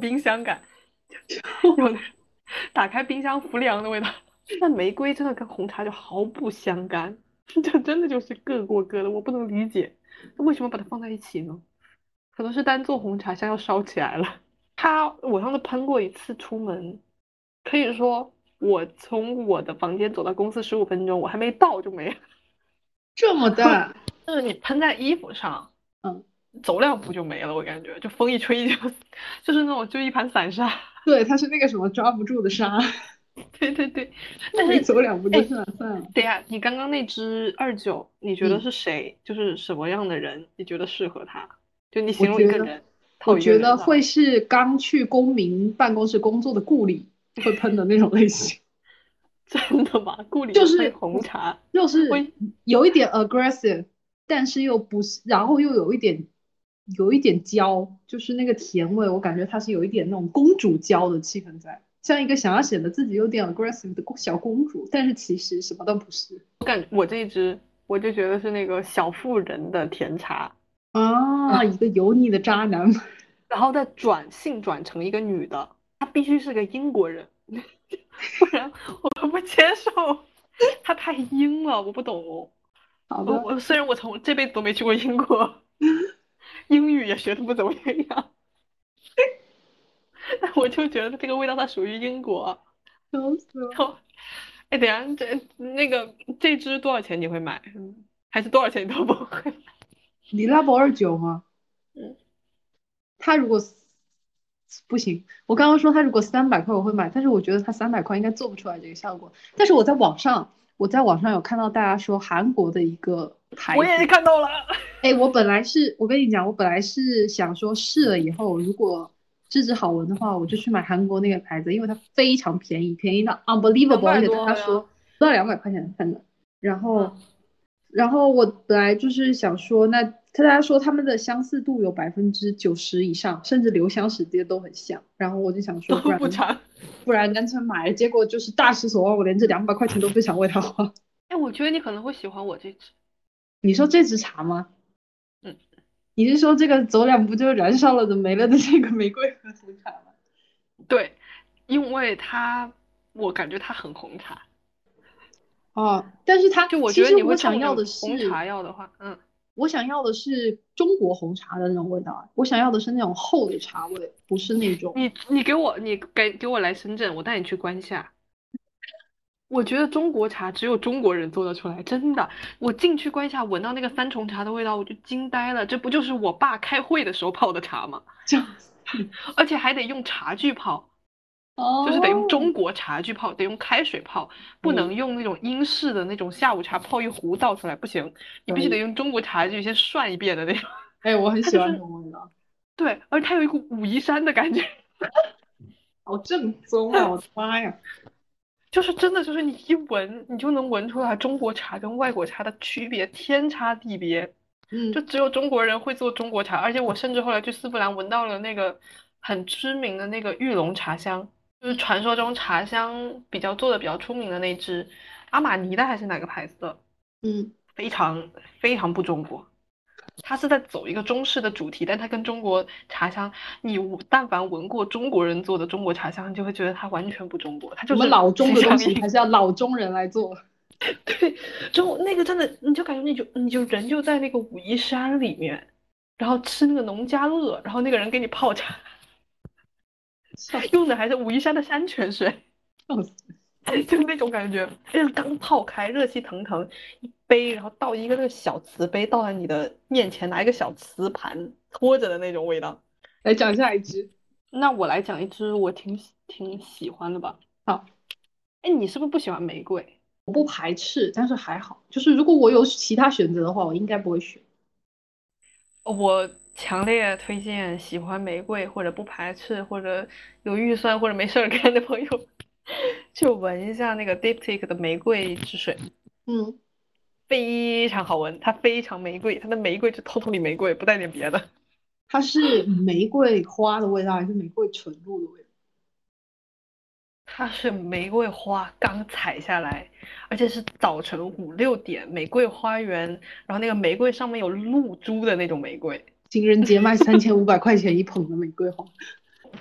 Speaker 1: 冰箱感，有打开冰箱浮凉的味道。那玫瑰真的跟红茶就毫不相干，这真的就是各过各的，我不能理解，那为什么把它放在一起呢？可能是单做红茶香要烧起来了。它我上次喷过一次出门，可以说我从我的房间走到公司十五分钟，我还没到就没了。[LAUGHS]
Speaker 2: 这么大，[LAUGHS]
Speaker 1: 就是你喷在衣服上，
Speaker 2: 嗯，
Speaker 1: 走两步就没了，我感觉就风一吹就，[LAUGHS] 就是那种就一盘散沙。
Speaker 2: 对，它是那个什么抓不住的沙。
Speaker 1: 对对对，但是
Speaker 2: 走两步就算了。
Speaker 1: 对呀，你刚刚那支二九，你觉得是谁？就是什么样的人？你觉得适合他？就你形容一个人，
Speaker 2: 我觉得会是刚去公民办公室工作的顾里会喷的那种类型。[LAUGHS]
Speaker 1: 真的吗？顾里
Speaker 2: 就是
Speaker 1: 红茶，
Speaker 2: 就是有一点 aggressive，但是又不是，然后又有一点有一点娇，就是那个甜味，我感觉它是有一点那种公主娇的气氛在，像一个想要显得自己有点 aggressive 的小公主，但是其实什么都不是。
Speaker 1: 我感我这一支，我就觉得是那个小妇人的甜茶
Speaker 2: 啊，一个油腻的渣男，[LAUGHS]
Speaker 1: 然后再转性转成一个女的，她必须是个英国人。[LAUGHS] 不然 [LAUGHS] 我不接受，她太英了，我不懂。
Speaker 2: 好的，
Speaker 1: 我虽然我从这辈子都没去过英国，英语也学的不怎么样，但我就觉得这个味道它属于英国。
Speaker 2: 笑死了！
Speaker 1: 哎，等下这那个这支多少钱你会买？还是多少钱你都不会？
Speaker 2: 你拉博二九吗？
Speaker 1: 嗯，
Speaker 2: 他如果不行，我刚刚说他如果三百块我会买，但是我觉得他三百块应该做不出来这个效果。但是我在网上，我在网上有看到大家说韩国的一个牌子，
Speaker 1: 我也看到了。
Speaker 2: 哎，我本来是我跟你讲，我本来是想说试了以后，如果质子好闻的话，我就去买韩国那个牌子，因为它非常便宜，便宜到 unbelievable，而且他说不到两百块钱，反正。然后，然后我本来就是想说，那他大家说他们的相似度有百分之九十以上，甚至留香时间都很像。然后我就想说，不然不然干脆买了，结果就是大失所望，我连这两百块钱都不想为它花。[LAUGHS]
Speaker 1: 哎，我觉得你可能会喜欢我这支。
Speaker 2: 你说这支茶吗？
Speaker 1: 嗯，
Speaker 2: 你是说这个走两步就燃烧了的没了的这个玫瑰和红茶吗？
Speaker 1: 对，因为它我感觉它很红茶。
Speaker 2: 哦，但是它
Speaker 1: 就我觉得你
Speaker 2: 我想要的是
Speaker 1: 红茶要的话，嗯，
Speaker 2: 我想要的是中国红茶的那种味道，我想要的是那种厚的茶味，不是那种。
Speaker 1: 你你给我你给给我来深圳，我带你去关下。我觉得中国茶只有中国人做得出来，真的。我进去关下，闻到那个三重茶的味道，我就惊呆了。这不就是我爸开会的时候泡的茶吗？
Speaker 2: 这样，
Speaker 1: 而且还得用茶具泡。
Speaker 2: 哦，
Speaker 1: 就是得用中国茶具泡，得用开水泡，不能用那种英式的那种下午茶泡一壶倒出来，不行，你必须得用中国茶具先涮一遍的那种。[LAUGHS]
Speaker 2: 哎，我很喜欢这种味道。[LAUGHS]
Speaker 1: 对，而且它有一股武夷山的感觉，[LAUGHS]
Speaker 2: 好正宗啊！我的妈呀，
Speaker 1: 就是真的，就是你一闻，你就能闻出来中国茶跟外国茶的区别，天差地别。
Speaker 2: 嗯，
Speaker 1: 就只有中国人会做中国茶，而且我甚至后来去丝芙兰闻到了那个很知名的那个玉龙茶香。就是传说中茶香比较做的比较出名的那支，阿玛尼的还是哪个牌子的？
Speaker 2: 嗯，
Speaker 1: 非常非常不中国，它是在走一个中式的主题，但它跟中国茶香，你但凡闻过中国人做的中国茶香，你就会觉得它完全不中国，它就是
Speaker 2: 老中的东西还是要老中人来做。[LAUGHS]
Speaker 1: 对，就那个真的，你就感觉你就你就人就在那个武夷山里面，然后吃那个农家乐，然后那个人给你泡茶。用的还是武夷山的山泉水，[LAUGHS] 就那种感觉，就是刚泡开，热气腾腾，一杯，然后倒一个那个小瓷杯，倒在你的面前，拿一个小瓷盘托着的那种味道。
Speaker 2: 来讲下一支，
Speaker 1: 那我来讲一支我挺挺喜欢的吧。
Speaker 2: 好，
Speaker 1: 哎，你是不是不喜欢玫瑰？
Speaker 2: 我不排斥，但是还好，就是如果我有其他选择的话，我应该不会选。
Speaker 1: 我。强烈推荐喜欢玫瑰或者不排斥或者有预算或者没事儿干的朋友，[LAUGHS] 就闻一下那个 Diptyque 的玫瑰之水。
Speaker 2: 嗯，
Speaker 1: 非常好闻，它非常玫瑰，它的玫瑰就偷偷里玫瑰，不带点别的。
Speaker 2: 它是玫瑰花的味道还是玫瑰纯露的味道？
Speaker 1: 它是玫瑰花刚采下来，而且是早晨五六点，玫瑰花园，然后那个玫瑰上面有露珠的那种玫瑰。
Speaker 2: 情人节卖 [LAUGHS] 三千五百块钱一捧的玫瑰花，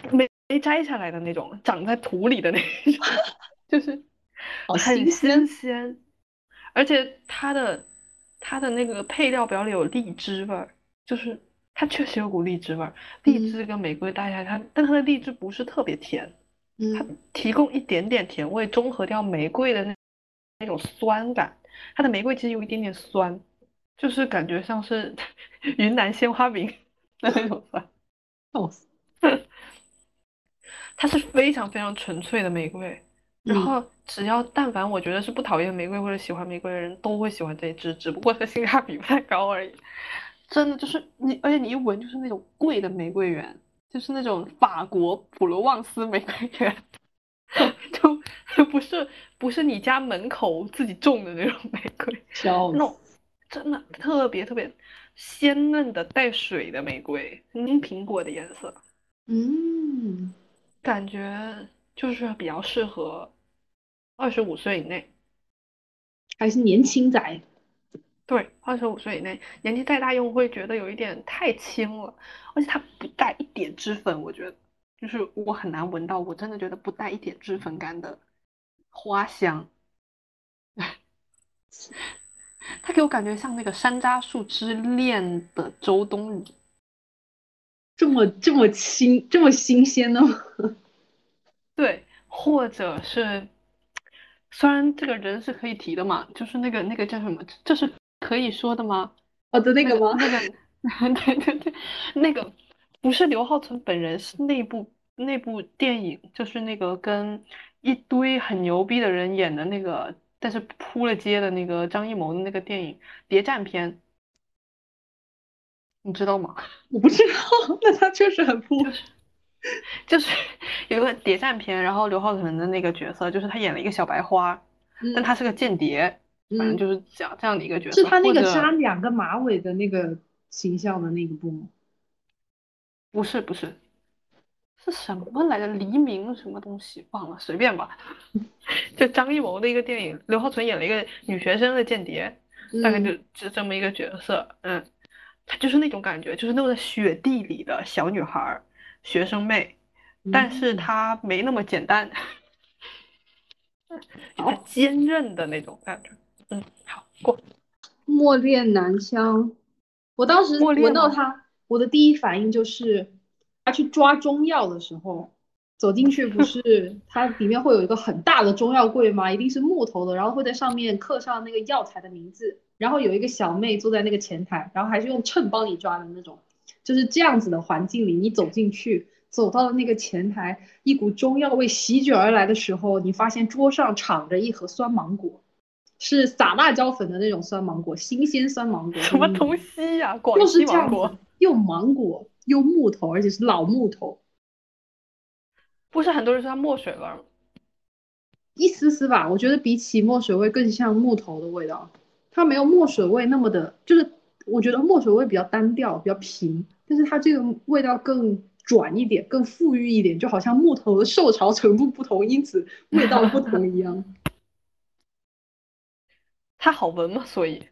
Speaker 1: 没没摘下来的那种，长在土里的那种，[LAUGHS] 就是很
Speaker 2: 新
Speaker 1: 鲜，而且它的它的那个配料表里有荔枝味儿，就是它确实有股荔枝味儿，荔枝跟玫瑰搭起来，它但它的荔枝不是特别甜，它提供一点点甜味，中和掉玫瑰的那那种酸感，它的玫瑰其实有一点点酸。就是感觉像是云南鲜花饼的 [LAUGHS] 那种酸，
Speaker 2: 哦，
Speaker 1: 它是非常非常纯粹的玫瑰，然后只要但凡我觉得是不讨厌玫瑰或者喜欢玫瑰的人都会喜欢这一支，只不过它性价比不太高而已。真的就是你，而且你一闻就是那种贵的玫瑰园，就是那种法国普罗旺斯玫瑰园，[LAUGHS] 就不是不是你家门口自己种的那种玫瑰，那种。真的特别特别鲜嫩的带水的玫瑰，青苹果的颜色，
Speaker 2: 嗯，
Speaker 1: 感觉就是比较适合二十五岁以内，
Speaker 2: 还是年轻仔。
Speaker 1: 对，二十五岁以内，年纪再大用会觉得有一点太轻了，而且它不带一点脂粉，我觉得就是我很难闻到，我真的觉得不带一点脂粉感的花香。[LAUGHS] 他给我感觉像那个山楂树之恋的周冬雨，
Speaker 2: 这么这么新这么新鲜的吗？[LAUGHS]
Speaker 1: 对，或者是，虽然这个人是可以提的嘛，就是那个那个叫什么，这是可以说的吗？
Speaker 2: 哦的那个吗？
Speaker 1: 那个 [LAUGHS] 对对对，那个不是刘浩存本人，是那部那部电影，就是那个跟一堆很牛逼的人演的那个，但是扑了街的那个张艺谋的那个电影《谍战片》，你知道吗？[LAUGHS]
Speaker 2: 我不知道，那他确实很扑。
Speaker 1: 就是 [LAUGHS] 有个谍战片，然后刘浩存的那个角色，就是他演了一个小白花，但他是个间谍，反正就是讲这样的一个角色。
Speaker 2: 是他那个扎两个马尾的那个形象的那个部吗？
Speaker 1: 不是不是，是什么来着？黎明什么东西忘了，随便吧。[LAUGHS] 就张艺谋的一个电影，刘浩存演了一个女学生的间谍，大概就就这么一个角色。嗯，她就是那种感觉，就是那种雪地里的小女孩。学生妹，但是她没那么简单，[LAUGHS] 好坚韧的那种感觉。嗯，好过。
Speaker 2: 莫恋南香，我当时闻到他，我的第一反应就是他去抓中药的时候，走进去不是 [LAUGHS] 它里面会有一个很大的中药柜吗？一定是木头的，然后会在上面刻上那个药材的名字，然后有一个小妹坐在那个前台，然后还是用秤帮你抓的那种。就是这样子的环境里，你走进去，走到了那个前台，一股中药味席卷而来的时候，你发现桌上敞着一盒酸芒果，是撒辣椒粉的那种酸芒果，新鲜酸芒果。
Speaker 1: 什么东西呀？
Speaker 2: 又是芒果，又芒果又木头，而且是老木头。
Speaker 1: 不是很多人说它墨水味吗？
Speaker 2: 一丝丝吧，我觉得比起墨水味更像木头的味道，它没有墨水味那么的，就是。我觉得墨水味比较单调，比较平，但是它这个味道更转一点，更富裕一点，就好像木头的受潮程度不同，因此味道不同一样。[LAUGHS]
Speaker 1: 它好闻吗？所以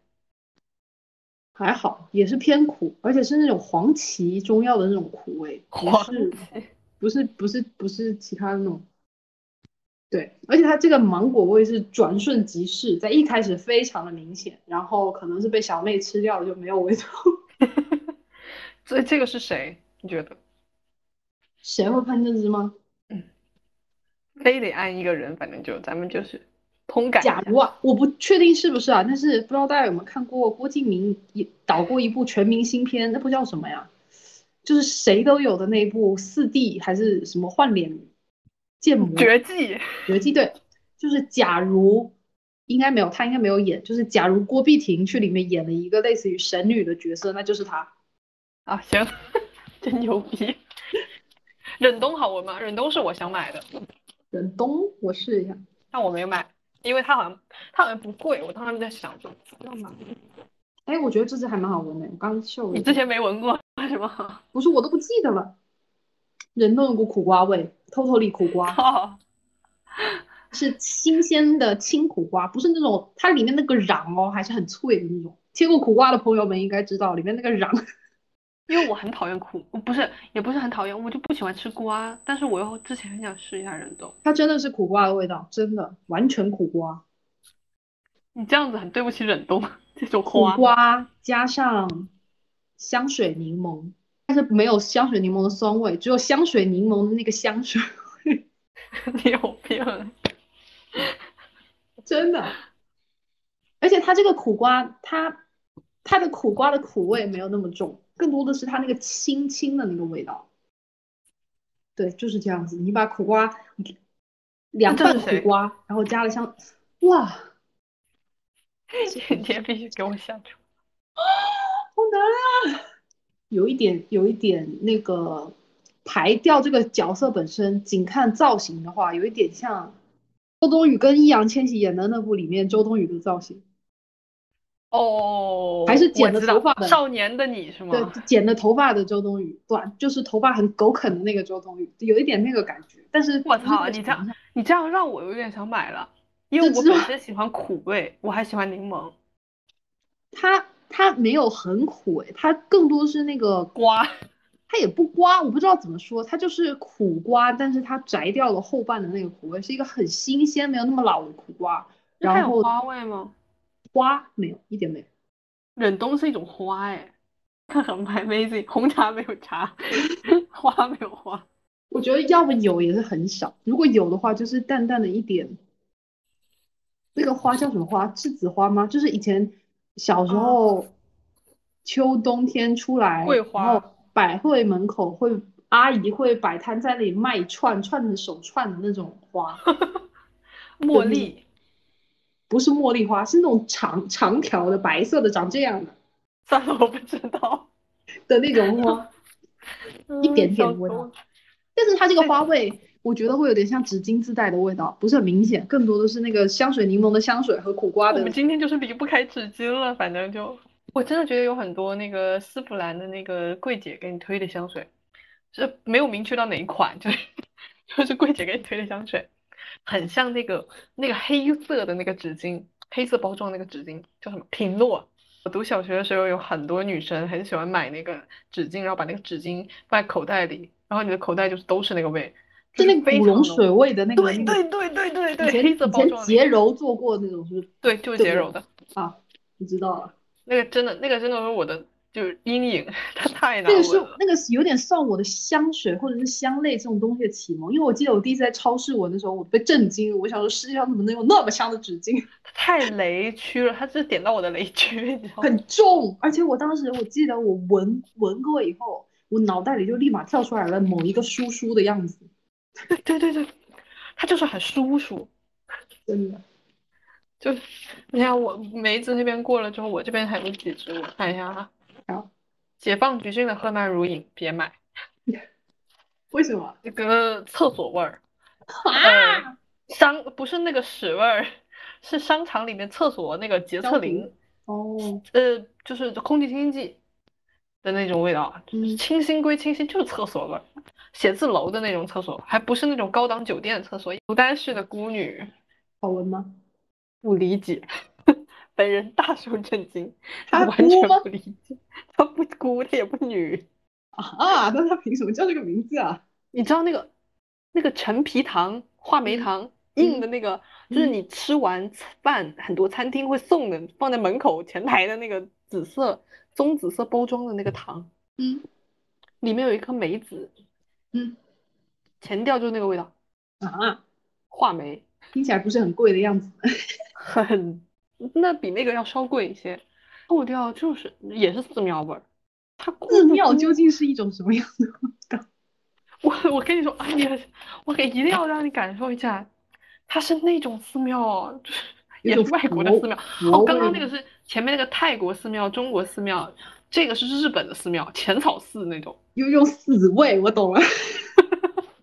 Speaker 2: 还好，也是偏苦，而且是那种黄芪中药的那种苦味，不是不是不是不是其他的那种。对，而且它这个芒果味是转瞬即逝，在一开始非常的明显，然后可能是被小妹吃掉了就没有味道。[LAUGHS]
Speaker 1: 所以这个是谁？你觉得？
Speaker 2: 谁会喷这支吗？
Speaker 1: 嗯，非得按一个人，反正就咱们就是通感。
Speaker 2: 假如啊，我不确定是不是啊，但是不知道大家有没有看过郭敬明也导过一部全明星片，那部叫什么呀？就是谁都有的那部四 D 还是什么换脸？建模
Speaker 1: 绝技，
Speaker 2: 绝技对，就是假如应该没有他应该没有演，就是假如郭碧婷去里面演了一个类似于神女的角色，那就是他
Speaker 1: 啊，行，[LAUGHS] 真牛逼。忍冬好闻吗？忍冬是我想买的，
Speaker 2: 忍冬我试一下，
Speaker 1: 但我没有买，因为它好像它好像不贵，我当时在想说要买。
Speaker 2: 哎，我觉得这支还蛮好闻的，我刚嗅。
Speaker 1: 你之前没闻过是吗？[LAUGHS]
Speaker 2: 不是，我都不记得了。人都有股苦瓜味。偷偷里苦瓜，是新鲜的青苦瓜，不是那种它里面那个瓤哦，还是很脆的那种。切过苦瓜的朋友们应该知道里面那个瓤。
Speaker 1: 因为我很讨厌苦，不是也不是很讨厌，我就不喜欢吃瓜。但是我又之前很想试一下忍冬，
Speaker 2: 它真的是苦瓜的味道，真的完全苦瓜。
Speaker 1: 你这样子很对不起忍冬这种
Speaker 2: 花。苦瓜加上香水柠檬。但是没有香水柠檬的酸味，只有香水柠檬的那个香水味。[LAUGHS]
Speaker 1: 你有病！
Speaker 2: 真的。而且它这个苦瓜，它它的苦瓜的苦味没有那么重，更多的是它那个青青的那个味道。对，就是这样子。你把苦瓜凉拌苦瓜，然后加了香，哇！[LAUGHS]
Speaker 1: 你也必须给我下去。
Speaker 2: 啊，[GASPS] 好难啊！有一点，有一点那个排掉这个角色本身，仅看造型的话，有一点像周冬雨跟易烊千玺演的那部里面周冬雨的造型。
Speaker 1: 哦，
Speaker 2: 还是剪了头发的
Speaker 1: 少年的你是吗？
Speaker 2: 对，剪了头发的周冬雨，短就是头发很狗啃的那个周冬雨，有一点那个感觉。但是
Speaker 1: 我操，你这样你这样让我有点想买了，因为我本身喜欢苦味，我还喜欢柠檬。
Speaker 2: 它。它没有很苦诶，它更多是那个
Speaker 1: 瓜，
Speaker 2: 它也不瓜，我不知道怎么说，它就是苦瓜，但是它摘掉了后半的那个苦味，是一个很新鲜，没有那么老的苦瓜。然后
Speaker 1: 花味吗？
Speaker 2: 花没有，一点没有。
Speaker 1: 忍冬是一种花哎，很 amazing。红茶没有茶，[LAUGHS] 花没有花。
Speaker 2: 我觉得要么有也是很少，如果有的话就是淡淡的一点。那个花叫什么花？栀子花吗？就是以前。小时候，秋冬天出来，
Speaker 1: 桂花
Speaker 2: 然后百汇门口会阿姨会摆摊在那里卖串串的手串的那种花，[LAUGHS]
Speaker 1: 茉莉，
Speaker 2: 不是茉莉花，是那种长长条的白色的，长这样的
Speaker 1: 算了，我不知道。
Speaker 2: 的那种花，[LAUGHS] 一点点味道。但是它这个花味，我觉得会有点像纸巾自带的味道，不是很明显，更多的是那个香水柠檬的香水和苦瓜的
Speaker 1: 我们。今天就是离不开纸巾了，反正就我真的觉得有很多那个丝芙兰的那个柜姐给你推的香水，是没有明确到哪一款，就是 [LAUGHS] 就是柜姐给你推的香水，很像那个那个黑色的那个纸巾，黑色包装那个纸巾叫什么？品诺。我读小学的时候，有很多女生很喜欢买那个纸巾，然后把那个纸巾放在口袋里，然后你的口袋就是都是那个味，就
Speaker 2: 那个古龙水味的那个
Speaker 1: 对，对对对对对，黑色包装
Speaker 2: 洁柔做过那种，是不是？
Speaker 1: 对，就是洁柔的。
Speaker 2: 啊，我知道了。
Speaker 1: 那个真的，那个真的是我的就是阴影，它太难
Speaker 2: 那个是。那个是有点算我的香水或者是香类这种东西的启蒙，因为我记得我第一次在超市闻的时候，我被震惊了。我想说，世界上怎么能有那么香的纸巾？[LAUGHS]
Speaker 1: 它太雷区了，它是点到我的雷区，你知道吗？
Speaker 2: 很重，而且我当时我记得我闻闻过以后，我脑袋里就立马跳出来了某一个叔叔的样子，
Speaker 1: 对对对，他就是很叔叔。
Speaker 2: 真的。
Speaker 1: 就你看我梅子那边过了之后，我这边还有几支，我看一下哈。
Speaker 2: 好，
Speaker 1: 解放橘郡的赫曼如饮别买，[LAUGHS]
Speaker 2: 为什么？
Speaker 1: 那个厕所味儿，
Speaker 2: 啊！
Speaker 1: 呃，商不是那个屎味儿，是商场里面厕所那个洁厕灵。
Speaker 2: 哦，
Speaker 1: 呃，就是空气清新剂的那种味道，就是
Speaker 2: 嗯
Speaker 1: 清新归清新，就是厕所味儿，写字楼的那种厕所，还不是那种高档酒店的厕所。牡丹市的孤女
Speaker 2: 好闻吗？
Speaker 1: 不理解，本人大受震惊，
Speaker 2: 他
Speaker 1: 完全不理解，他不哭，他也不女。
Speaker 2: 啊，那他凭什么叫这个名字啊？
Speaker 1: 你知道那个那个陈皮糖、话梅
Speaker 2: 嗯
Speaker 1: 糖硬的那个，就是
Speaker 2: 嗯
Speaker 1: 你吃完饭很多餐厅会送的，放在门口前台的那个紫色棕紫色包装的那个糖。
Speaker 2: 嗯
Speaker 1: 里面有一颗梅子，
Speaker 2: 嗯
Speaker 1: 前调就是那个味道，
Speaker 2: 啊，
Speaker 1: 话梅，
Speaker 2: 听起来不是很贵的样子。
Speaker 1: 很，那比那个要稍贵一些，后调就是也是寺庙味儿，它咕
Speaker 2: 寺庙究竟是一种什么样的味道？[LAUGHS]
Speaker 1: 我我跟你说，哎呀，我给一定要让你感受一下，它是那种寺庙哦，就是也是外国的寺庙。
Speaker 2: 佛
Speaker 1: 哦，刚刚那个是前面那个泰国寺庙、中国寺庙，这个是日本的寺庙，浅草寺那种。
Speaker 2: 有一种死味，我懂了。[LAUGHS]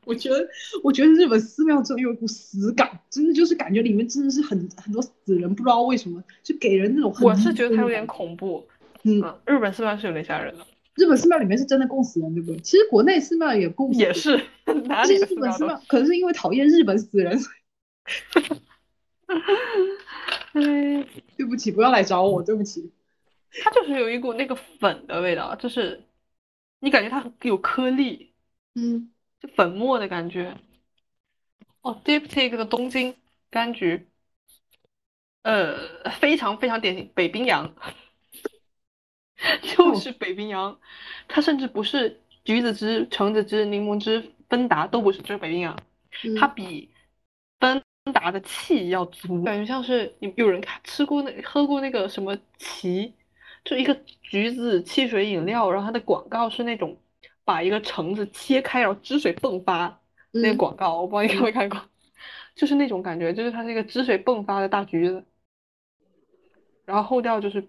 Speaker 2: 我觉得，我觉得日本寺庙真的有一股死感，真的就是感觉里面真的是很很多死人，不知道为什么就给人那种很
Speaker 1: 我是觉得它有点。恐怖，
Speaker 2: 嗯，
Speaker 1: 嗯，日本寺庙是有点吓人的，
Speaker 2: 日本寺庙里面是真的供死人，对不对？其实国内寺庙也供死人，
Speaker 1: 也是哪
Speaker 2: 但是
Speaker 1: 里
Speaker 2: 日本寺庙。可能是因为讨厌日本死人，
Speaker 1: 哎，
Speaker 2: 对不起，不要来找我，对不起。
Speaker 1: 它就是有一股那个粉的味道，就是你感觉它有颗粒，
Speaker 2: 嗯，
Speaker 1: 就粉末的感觉。哦，Diptyque 的东京柑橘，呃，非常非常典型，北冰洋，[LAUGHS] 就是北冰洋，它甚至不是橘子汁、橙子汁、柠檬汁、芬达都不是，就是北冰洋，它
Speaker 2: 嗯
Speaker 1: 比芬达的气要足，感觉像是有有人看吃过那喝过那个什么奇，就一个橘子汽水饮料，然后它的广告是那种把一个橙子切开，然后汁水迸发那个
Speaker 2: 嗯。
Speaker 1: 广告，我不知道你看没看过，就是那种感觉，就是它是一个汁水迸发的大橘子，然后后调就是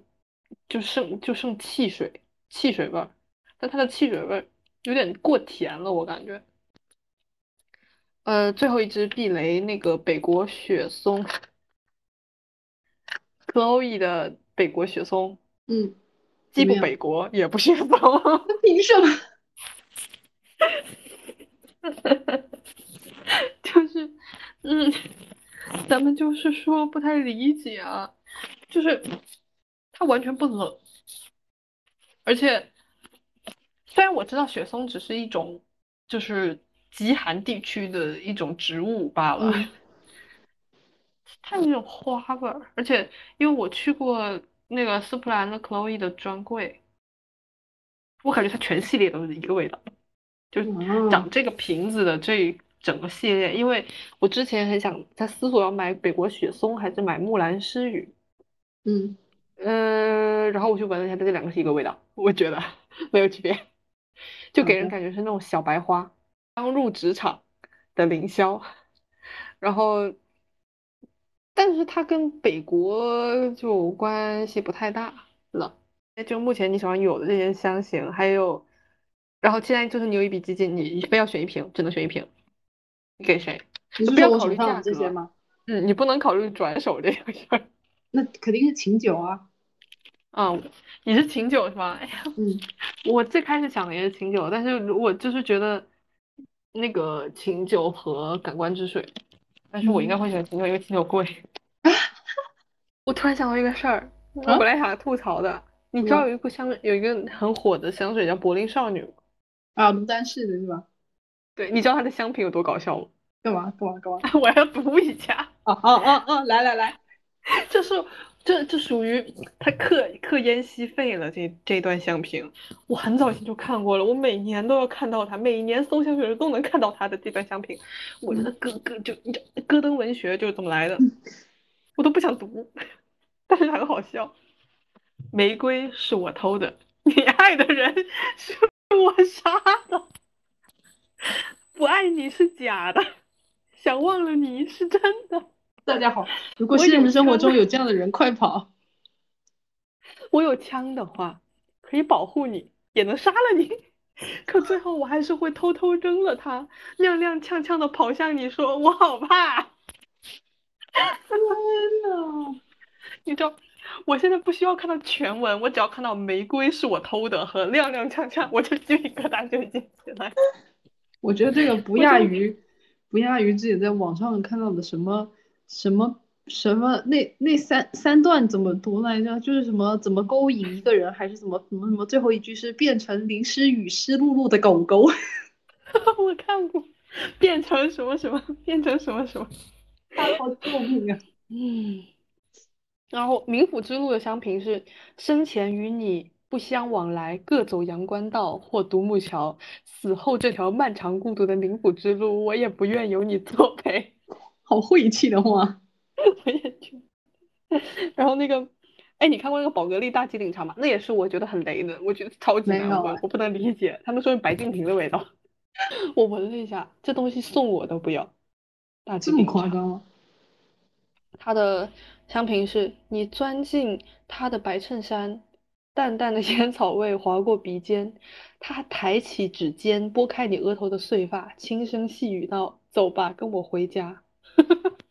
Speaker 1: 就剩就剩汽水汽水味儿，但它的汽水味儿有点过甜了，我感觉。呃，最后一只避雷那个北国雪松，Chloe 的北国雪松，
Speaker 2: 嗯，
Speaker 1: 既不北国也不雪松，
Speaker 2: 那凭什么？[LAUGHS]
Speaker 1: 就是，嗯，咱们就是说不太理解啊，就是它完全不冷，而且虽然我知道雪松只是一种就是极寒地区的一种植物罢了，
Speaker 2: 嗯。
Speaker 1: 它有那种花味儿，而且因为我去过那个丝芙兰的 Chloe 的专柜，我感觉它全系列都是一个味道，就是
Speaker 2: 啊
Speaker 1: 长这个瓶子的这整个系列，因为我之前很想在思索要买北国雪松还是买木兰诗雨，
Speaker 2: 嗯。
Speaker 1: 呃，然后我去闻了一下，这两个是一个味道，我觉得没有区别，就给人感觉是那种小白花刚入职场的凌霄，然后，但是它跟北国就关系不太大了。就目前你手上有的这些香型，还有，然后现在就是你有一笔基金，你非要选一瓶，只能选一瓶，你给谁？
Speaker 2: 你是
Speaker 1: 不要考虑价格
Speaker 2: 这些吗？
Speaker 1: 嗯，你不能考虑转手这个事儿。[LAUGHS]
Speaker 2: 那肯定是琴酒啊。
Speaker 1: 啊，你是琴酒是吧？哎呀，
Speaker 2: 嗯，
Speaker 1: 我最开始想的也是琴酒，但是我就是觉得那个琴酒和感官之水，但是我应该会选琴酒，因为琴酒贵。我突然想到一个事儿，我
Speaker 2: 啊
Speaker 1: 本来想吐槽的，你知道有一股香有一个很火的香水叫柏林少女吗？
Speaker 2: 啊，卢丹氏的是吧？
Speaker 1: 对，你知道它的香评有多搞笑吗？
Speaker 2: 干嘛干嘛干嘛？[LAUGHS]
Speaker 1: 我要读一下。
Speaker 2: 啊啊啊啊！来来来，
Speaker 1: 这是这这属于他刻刻烟吸肺了这这段香评，我很早以前就看过了，我每年都要看到他，每年搜香水的时候都能看到他的这段香评，我觉得咯咯就就咯噔文学就是怎么来的，[LAUGHS] 我都不想读，[LAUGHS] 但是很好笑。玫瑰是我偷的，你爱的人是 [LAUGHS] 我杀的，不爱你是假的，想忘了你是真的。
Speaker 2: 大家好，如果现实生活中有这样的人，快跑！
Speaker 1: 我有枪的话，可以保护你，也能杀了你。[LAUGHS] 可最后我还是会偷偷扔了它，踉踉跄跄的跑向你说：“我好怕。
Speaker 2: 天呐，”
Speaker 1: 你知道，我现在不需要看到全文，我只要看到“玫瑰是我偷的”和“踉踉跄跄”，我就鸡皮疙瘩就已经起来。
Speaker 2: 我觉得这个不亚于不亚于自己在网上看到的什么什么什么那那三三段怎么读来着？就是什么怎么勾引一个人，还是怎么怎么什么？最后一句是变成淋湿雨湿漉漉的狗狗。[LAUGHS]
Speaker 1: 我看过，变成什么什么，变成什么什么。
Speaker 2: 大佬救命啊！
Speaker 1: 嗯，然后冥府之路的香评是生前与你不相往来，各走阳关道或独木桥，死后这条漫长孤独的冥府之路，我也不愿有你作陪。[LAUGHS]
Speaker 2: 好晦气的话，
Speaker 1: 我也觉得。[LAUGHS] 然后那个，哎，你看过那个宝格丽大吉岭茶吗？那也是我觉得很雷的，我觉得超级难闻我不能理解。他们说是白敬亭的味道，[LAUGHS] 我闻了一下，这东西送我都不要。大吉
Speaker 2: 这么。夸张吗？
Speaker 1: 它的香评是：你钻进他的白衬衫，淡淡的 [LAUGHS] 烟草味划过鼻尖，他抬起指尖拨开你额头的碎发，轻声细语道：“走吧，跟我回家。[LAUGHS]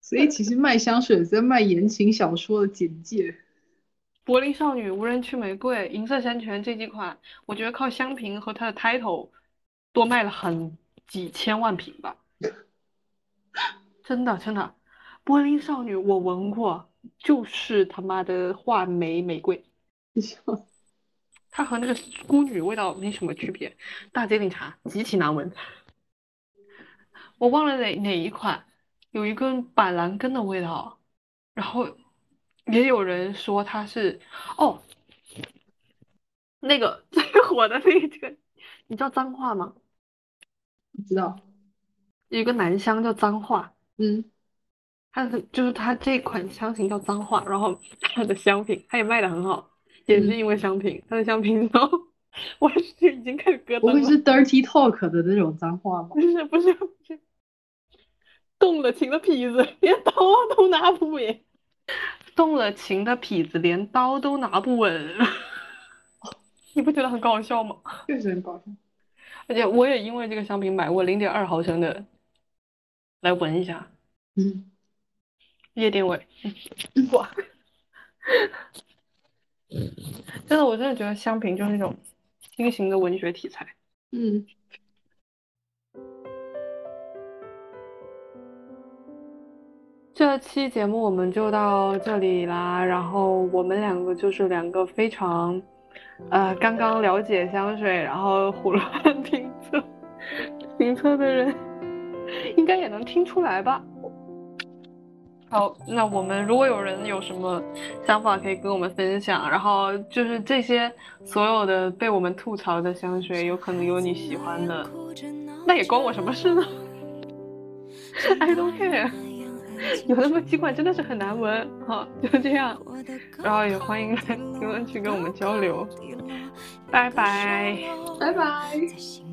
Speaker 2: 所以其实卖香水在卖言情小说的简介。”
Speaker 1: 柏林少女、无人区玫瑰、银色山泉这几款，我觉得靠香瓶和它的 title 多卖了很几千万瓶吧，真 [LAUGHS] 的真的。柏林少女我闻过，就是他妈的画眉玫瑰。[LAUGHS] 它和那个孤女味道没什么区别。大街岭茶极其难闻，我忘了哪哪一款，有一根板蓝根的味道，然后也有人说它是哦，那个 [LAUGHS] 最火的那个，你知道脏话吗？
Speaker 2: 不知道，
Speaker 1: 有一个男香叫脏话，
Speaker 2: 嗯，
Speaker 1: 它的就是它这款香型叫脏话，然后它的香品它也卖的很好，也是
Speaker 2: 嗯
Speaker 1: 因为香品，它的香品，然 [LAUGHS] 后我是已经开始咯噔了。
Speaker 2: 不会是 dirty talk 的那种脏话吧？[LAUGHS]
Speaker 1: 不是不是不是，动了情的痞子连刀都拿不稳，动了情的痞子连刀都拿不稳，[LAUGHS] 你不觉得很搞笑吗？
Speaker 2: 确实很搞笑。
Speaker 1: 而且我也因为这个香品买过零点二毫升的，来闻一下
Speaker 2: 嗯，
Speaker 1: 夜店味，嗯 [LAUGHS] 哇，真的我真的觉得香瓶就是那种新型的文学题材。
Speaker 2: 嗯，
Speaker 1: 这期节目我们就到这里啦，然后我们两个就是两个非常，呃，刚刚了解香水，然后胡乱 [LAUGHS] 评测评测的人，应该也能听出来吧。好，那我们如果有人有什么想法可以跟我们分享，然后就是这些所有的被我们吐槽的香水，有可能有你喜欢的，那也关我什么事呢？I don't care。[LAUGHS] 有的气管真的是很难闻。好，就这样，然后也欢迎来 [LAUGHS] 评论区跟我们交流。拜拜，
Speaker 2: 拜拜。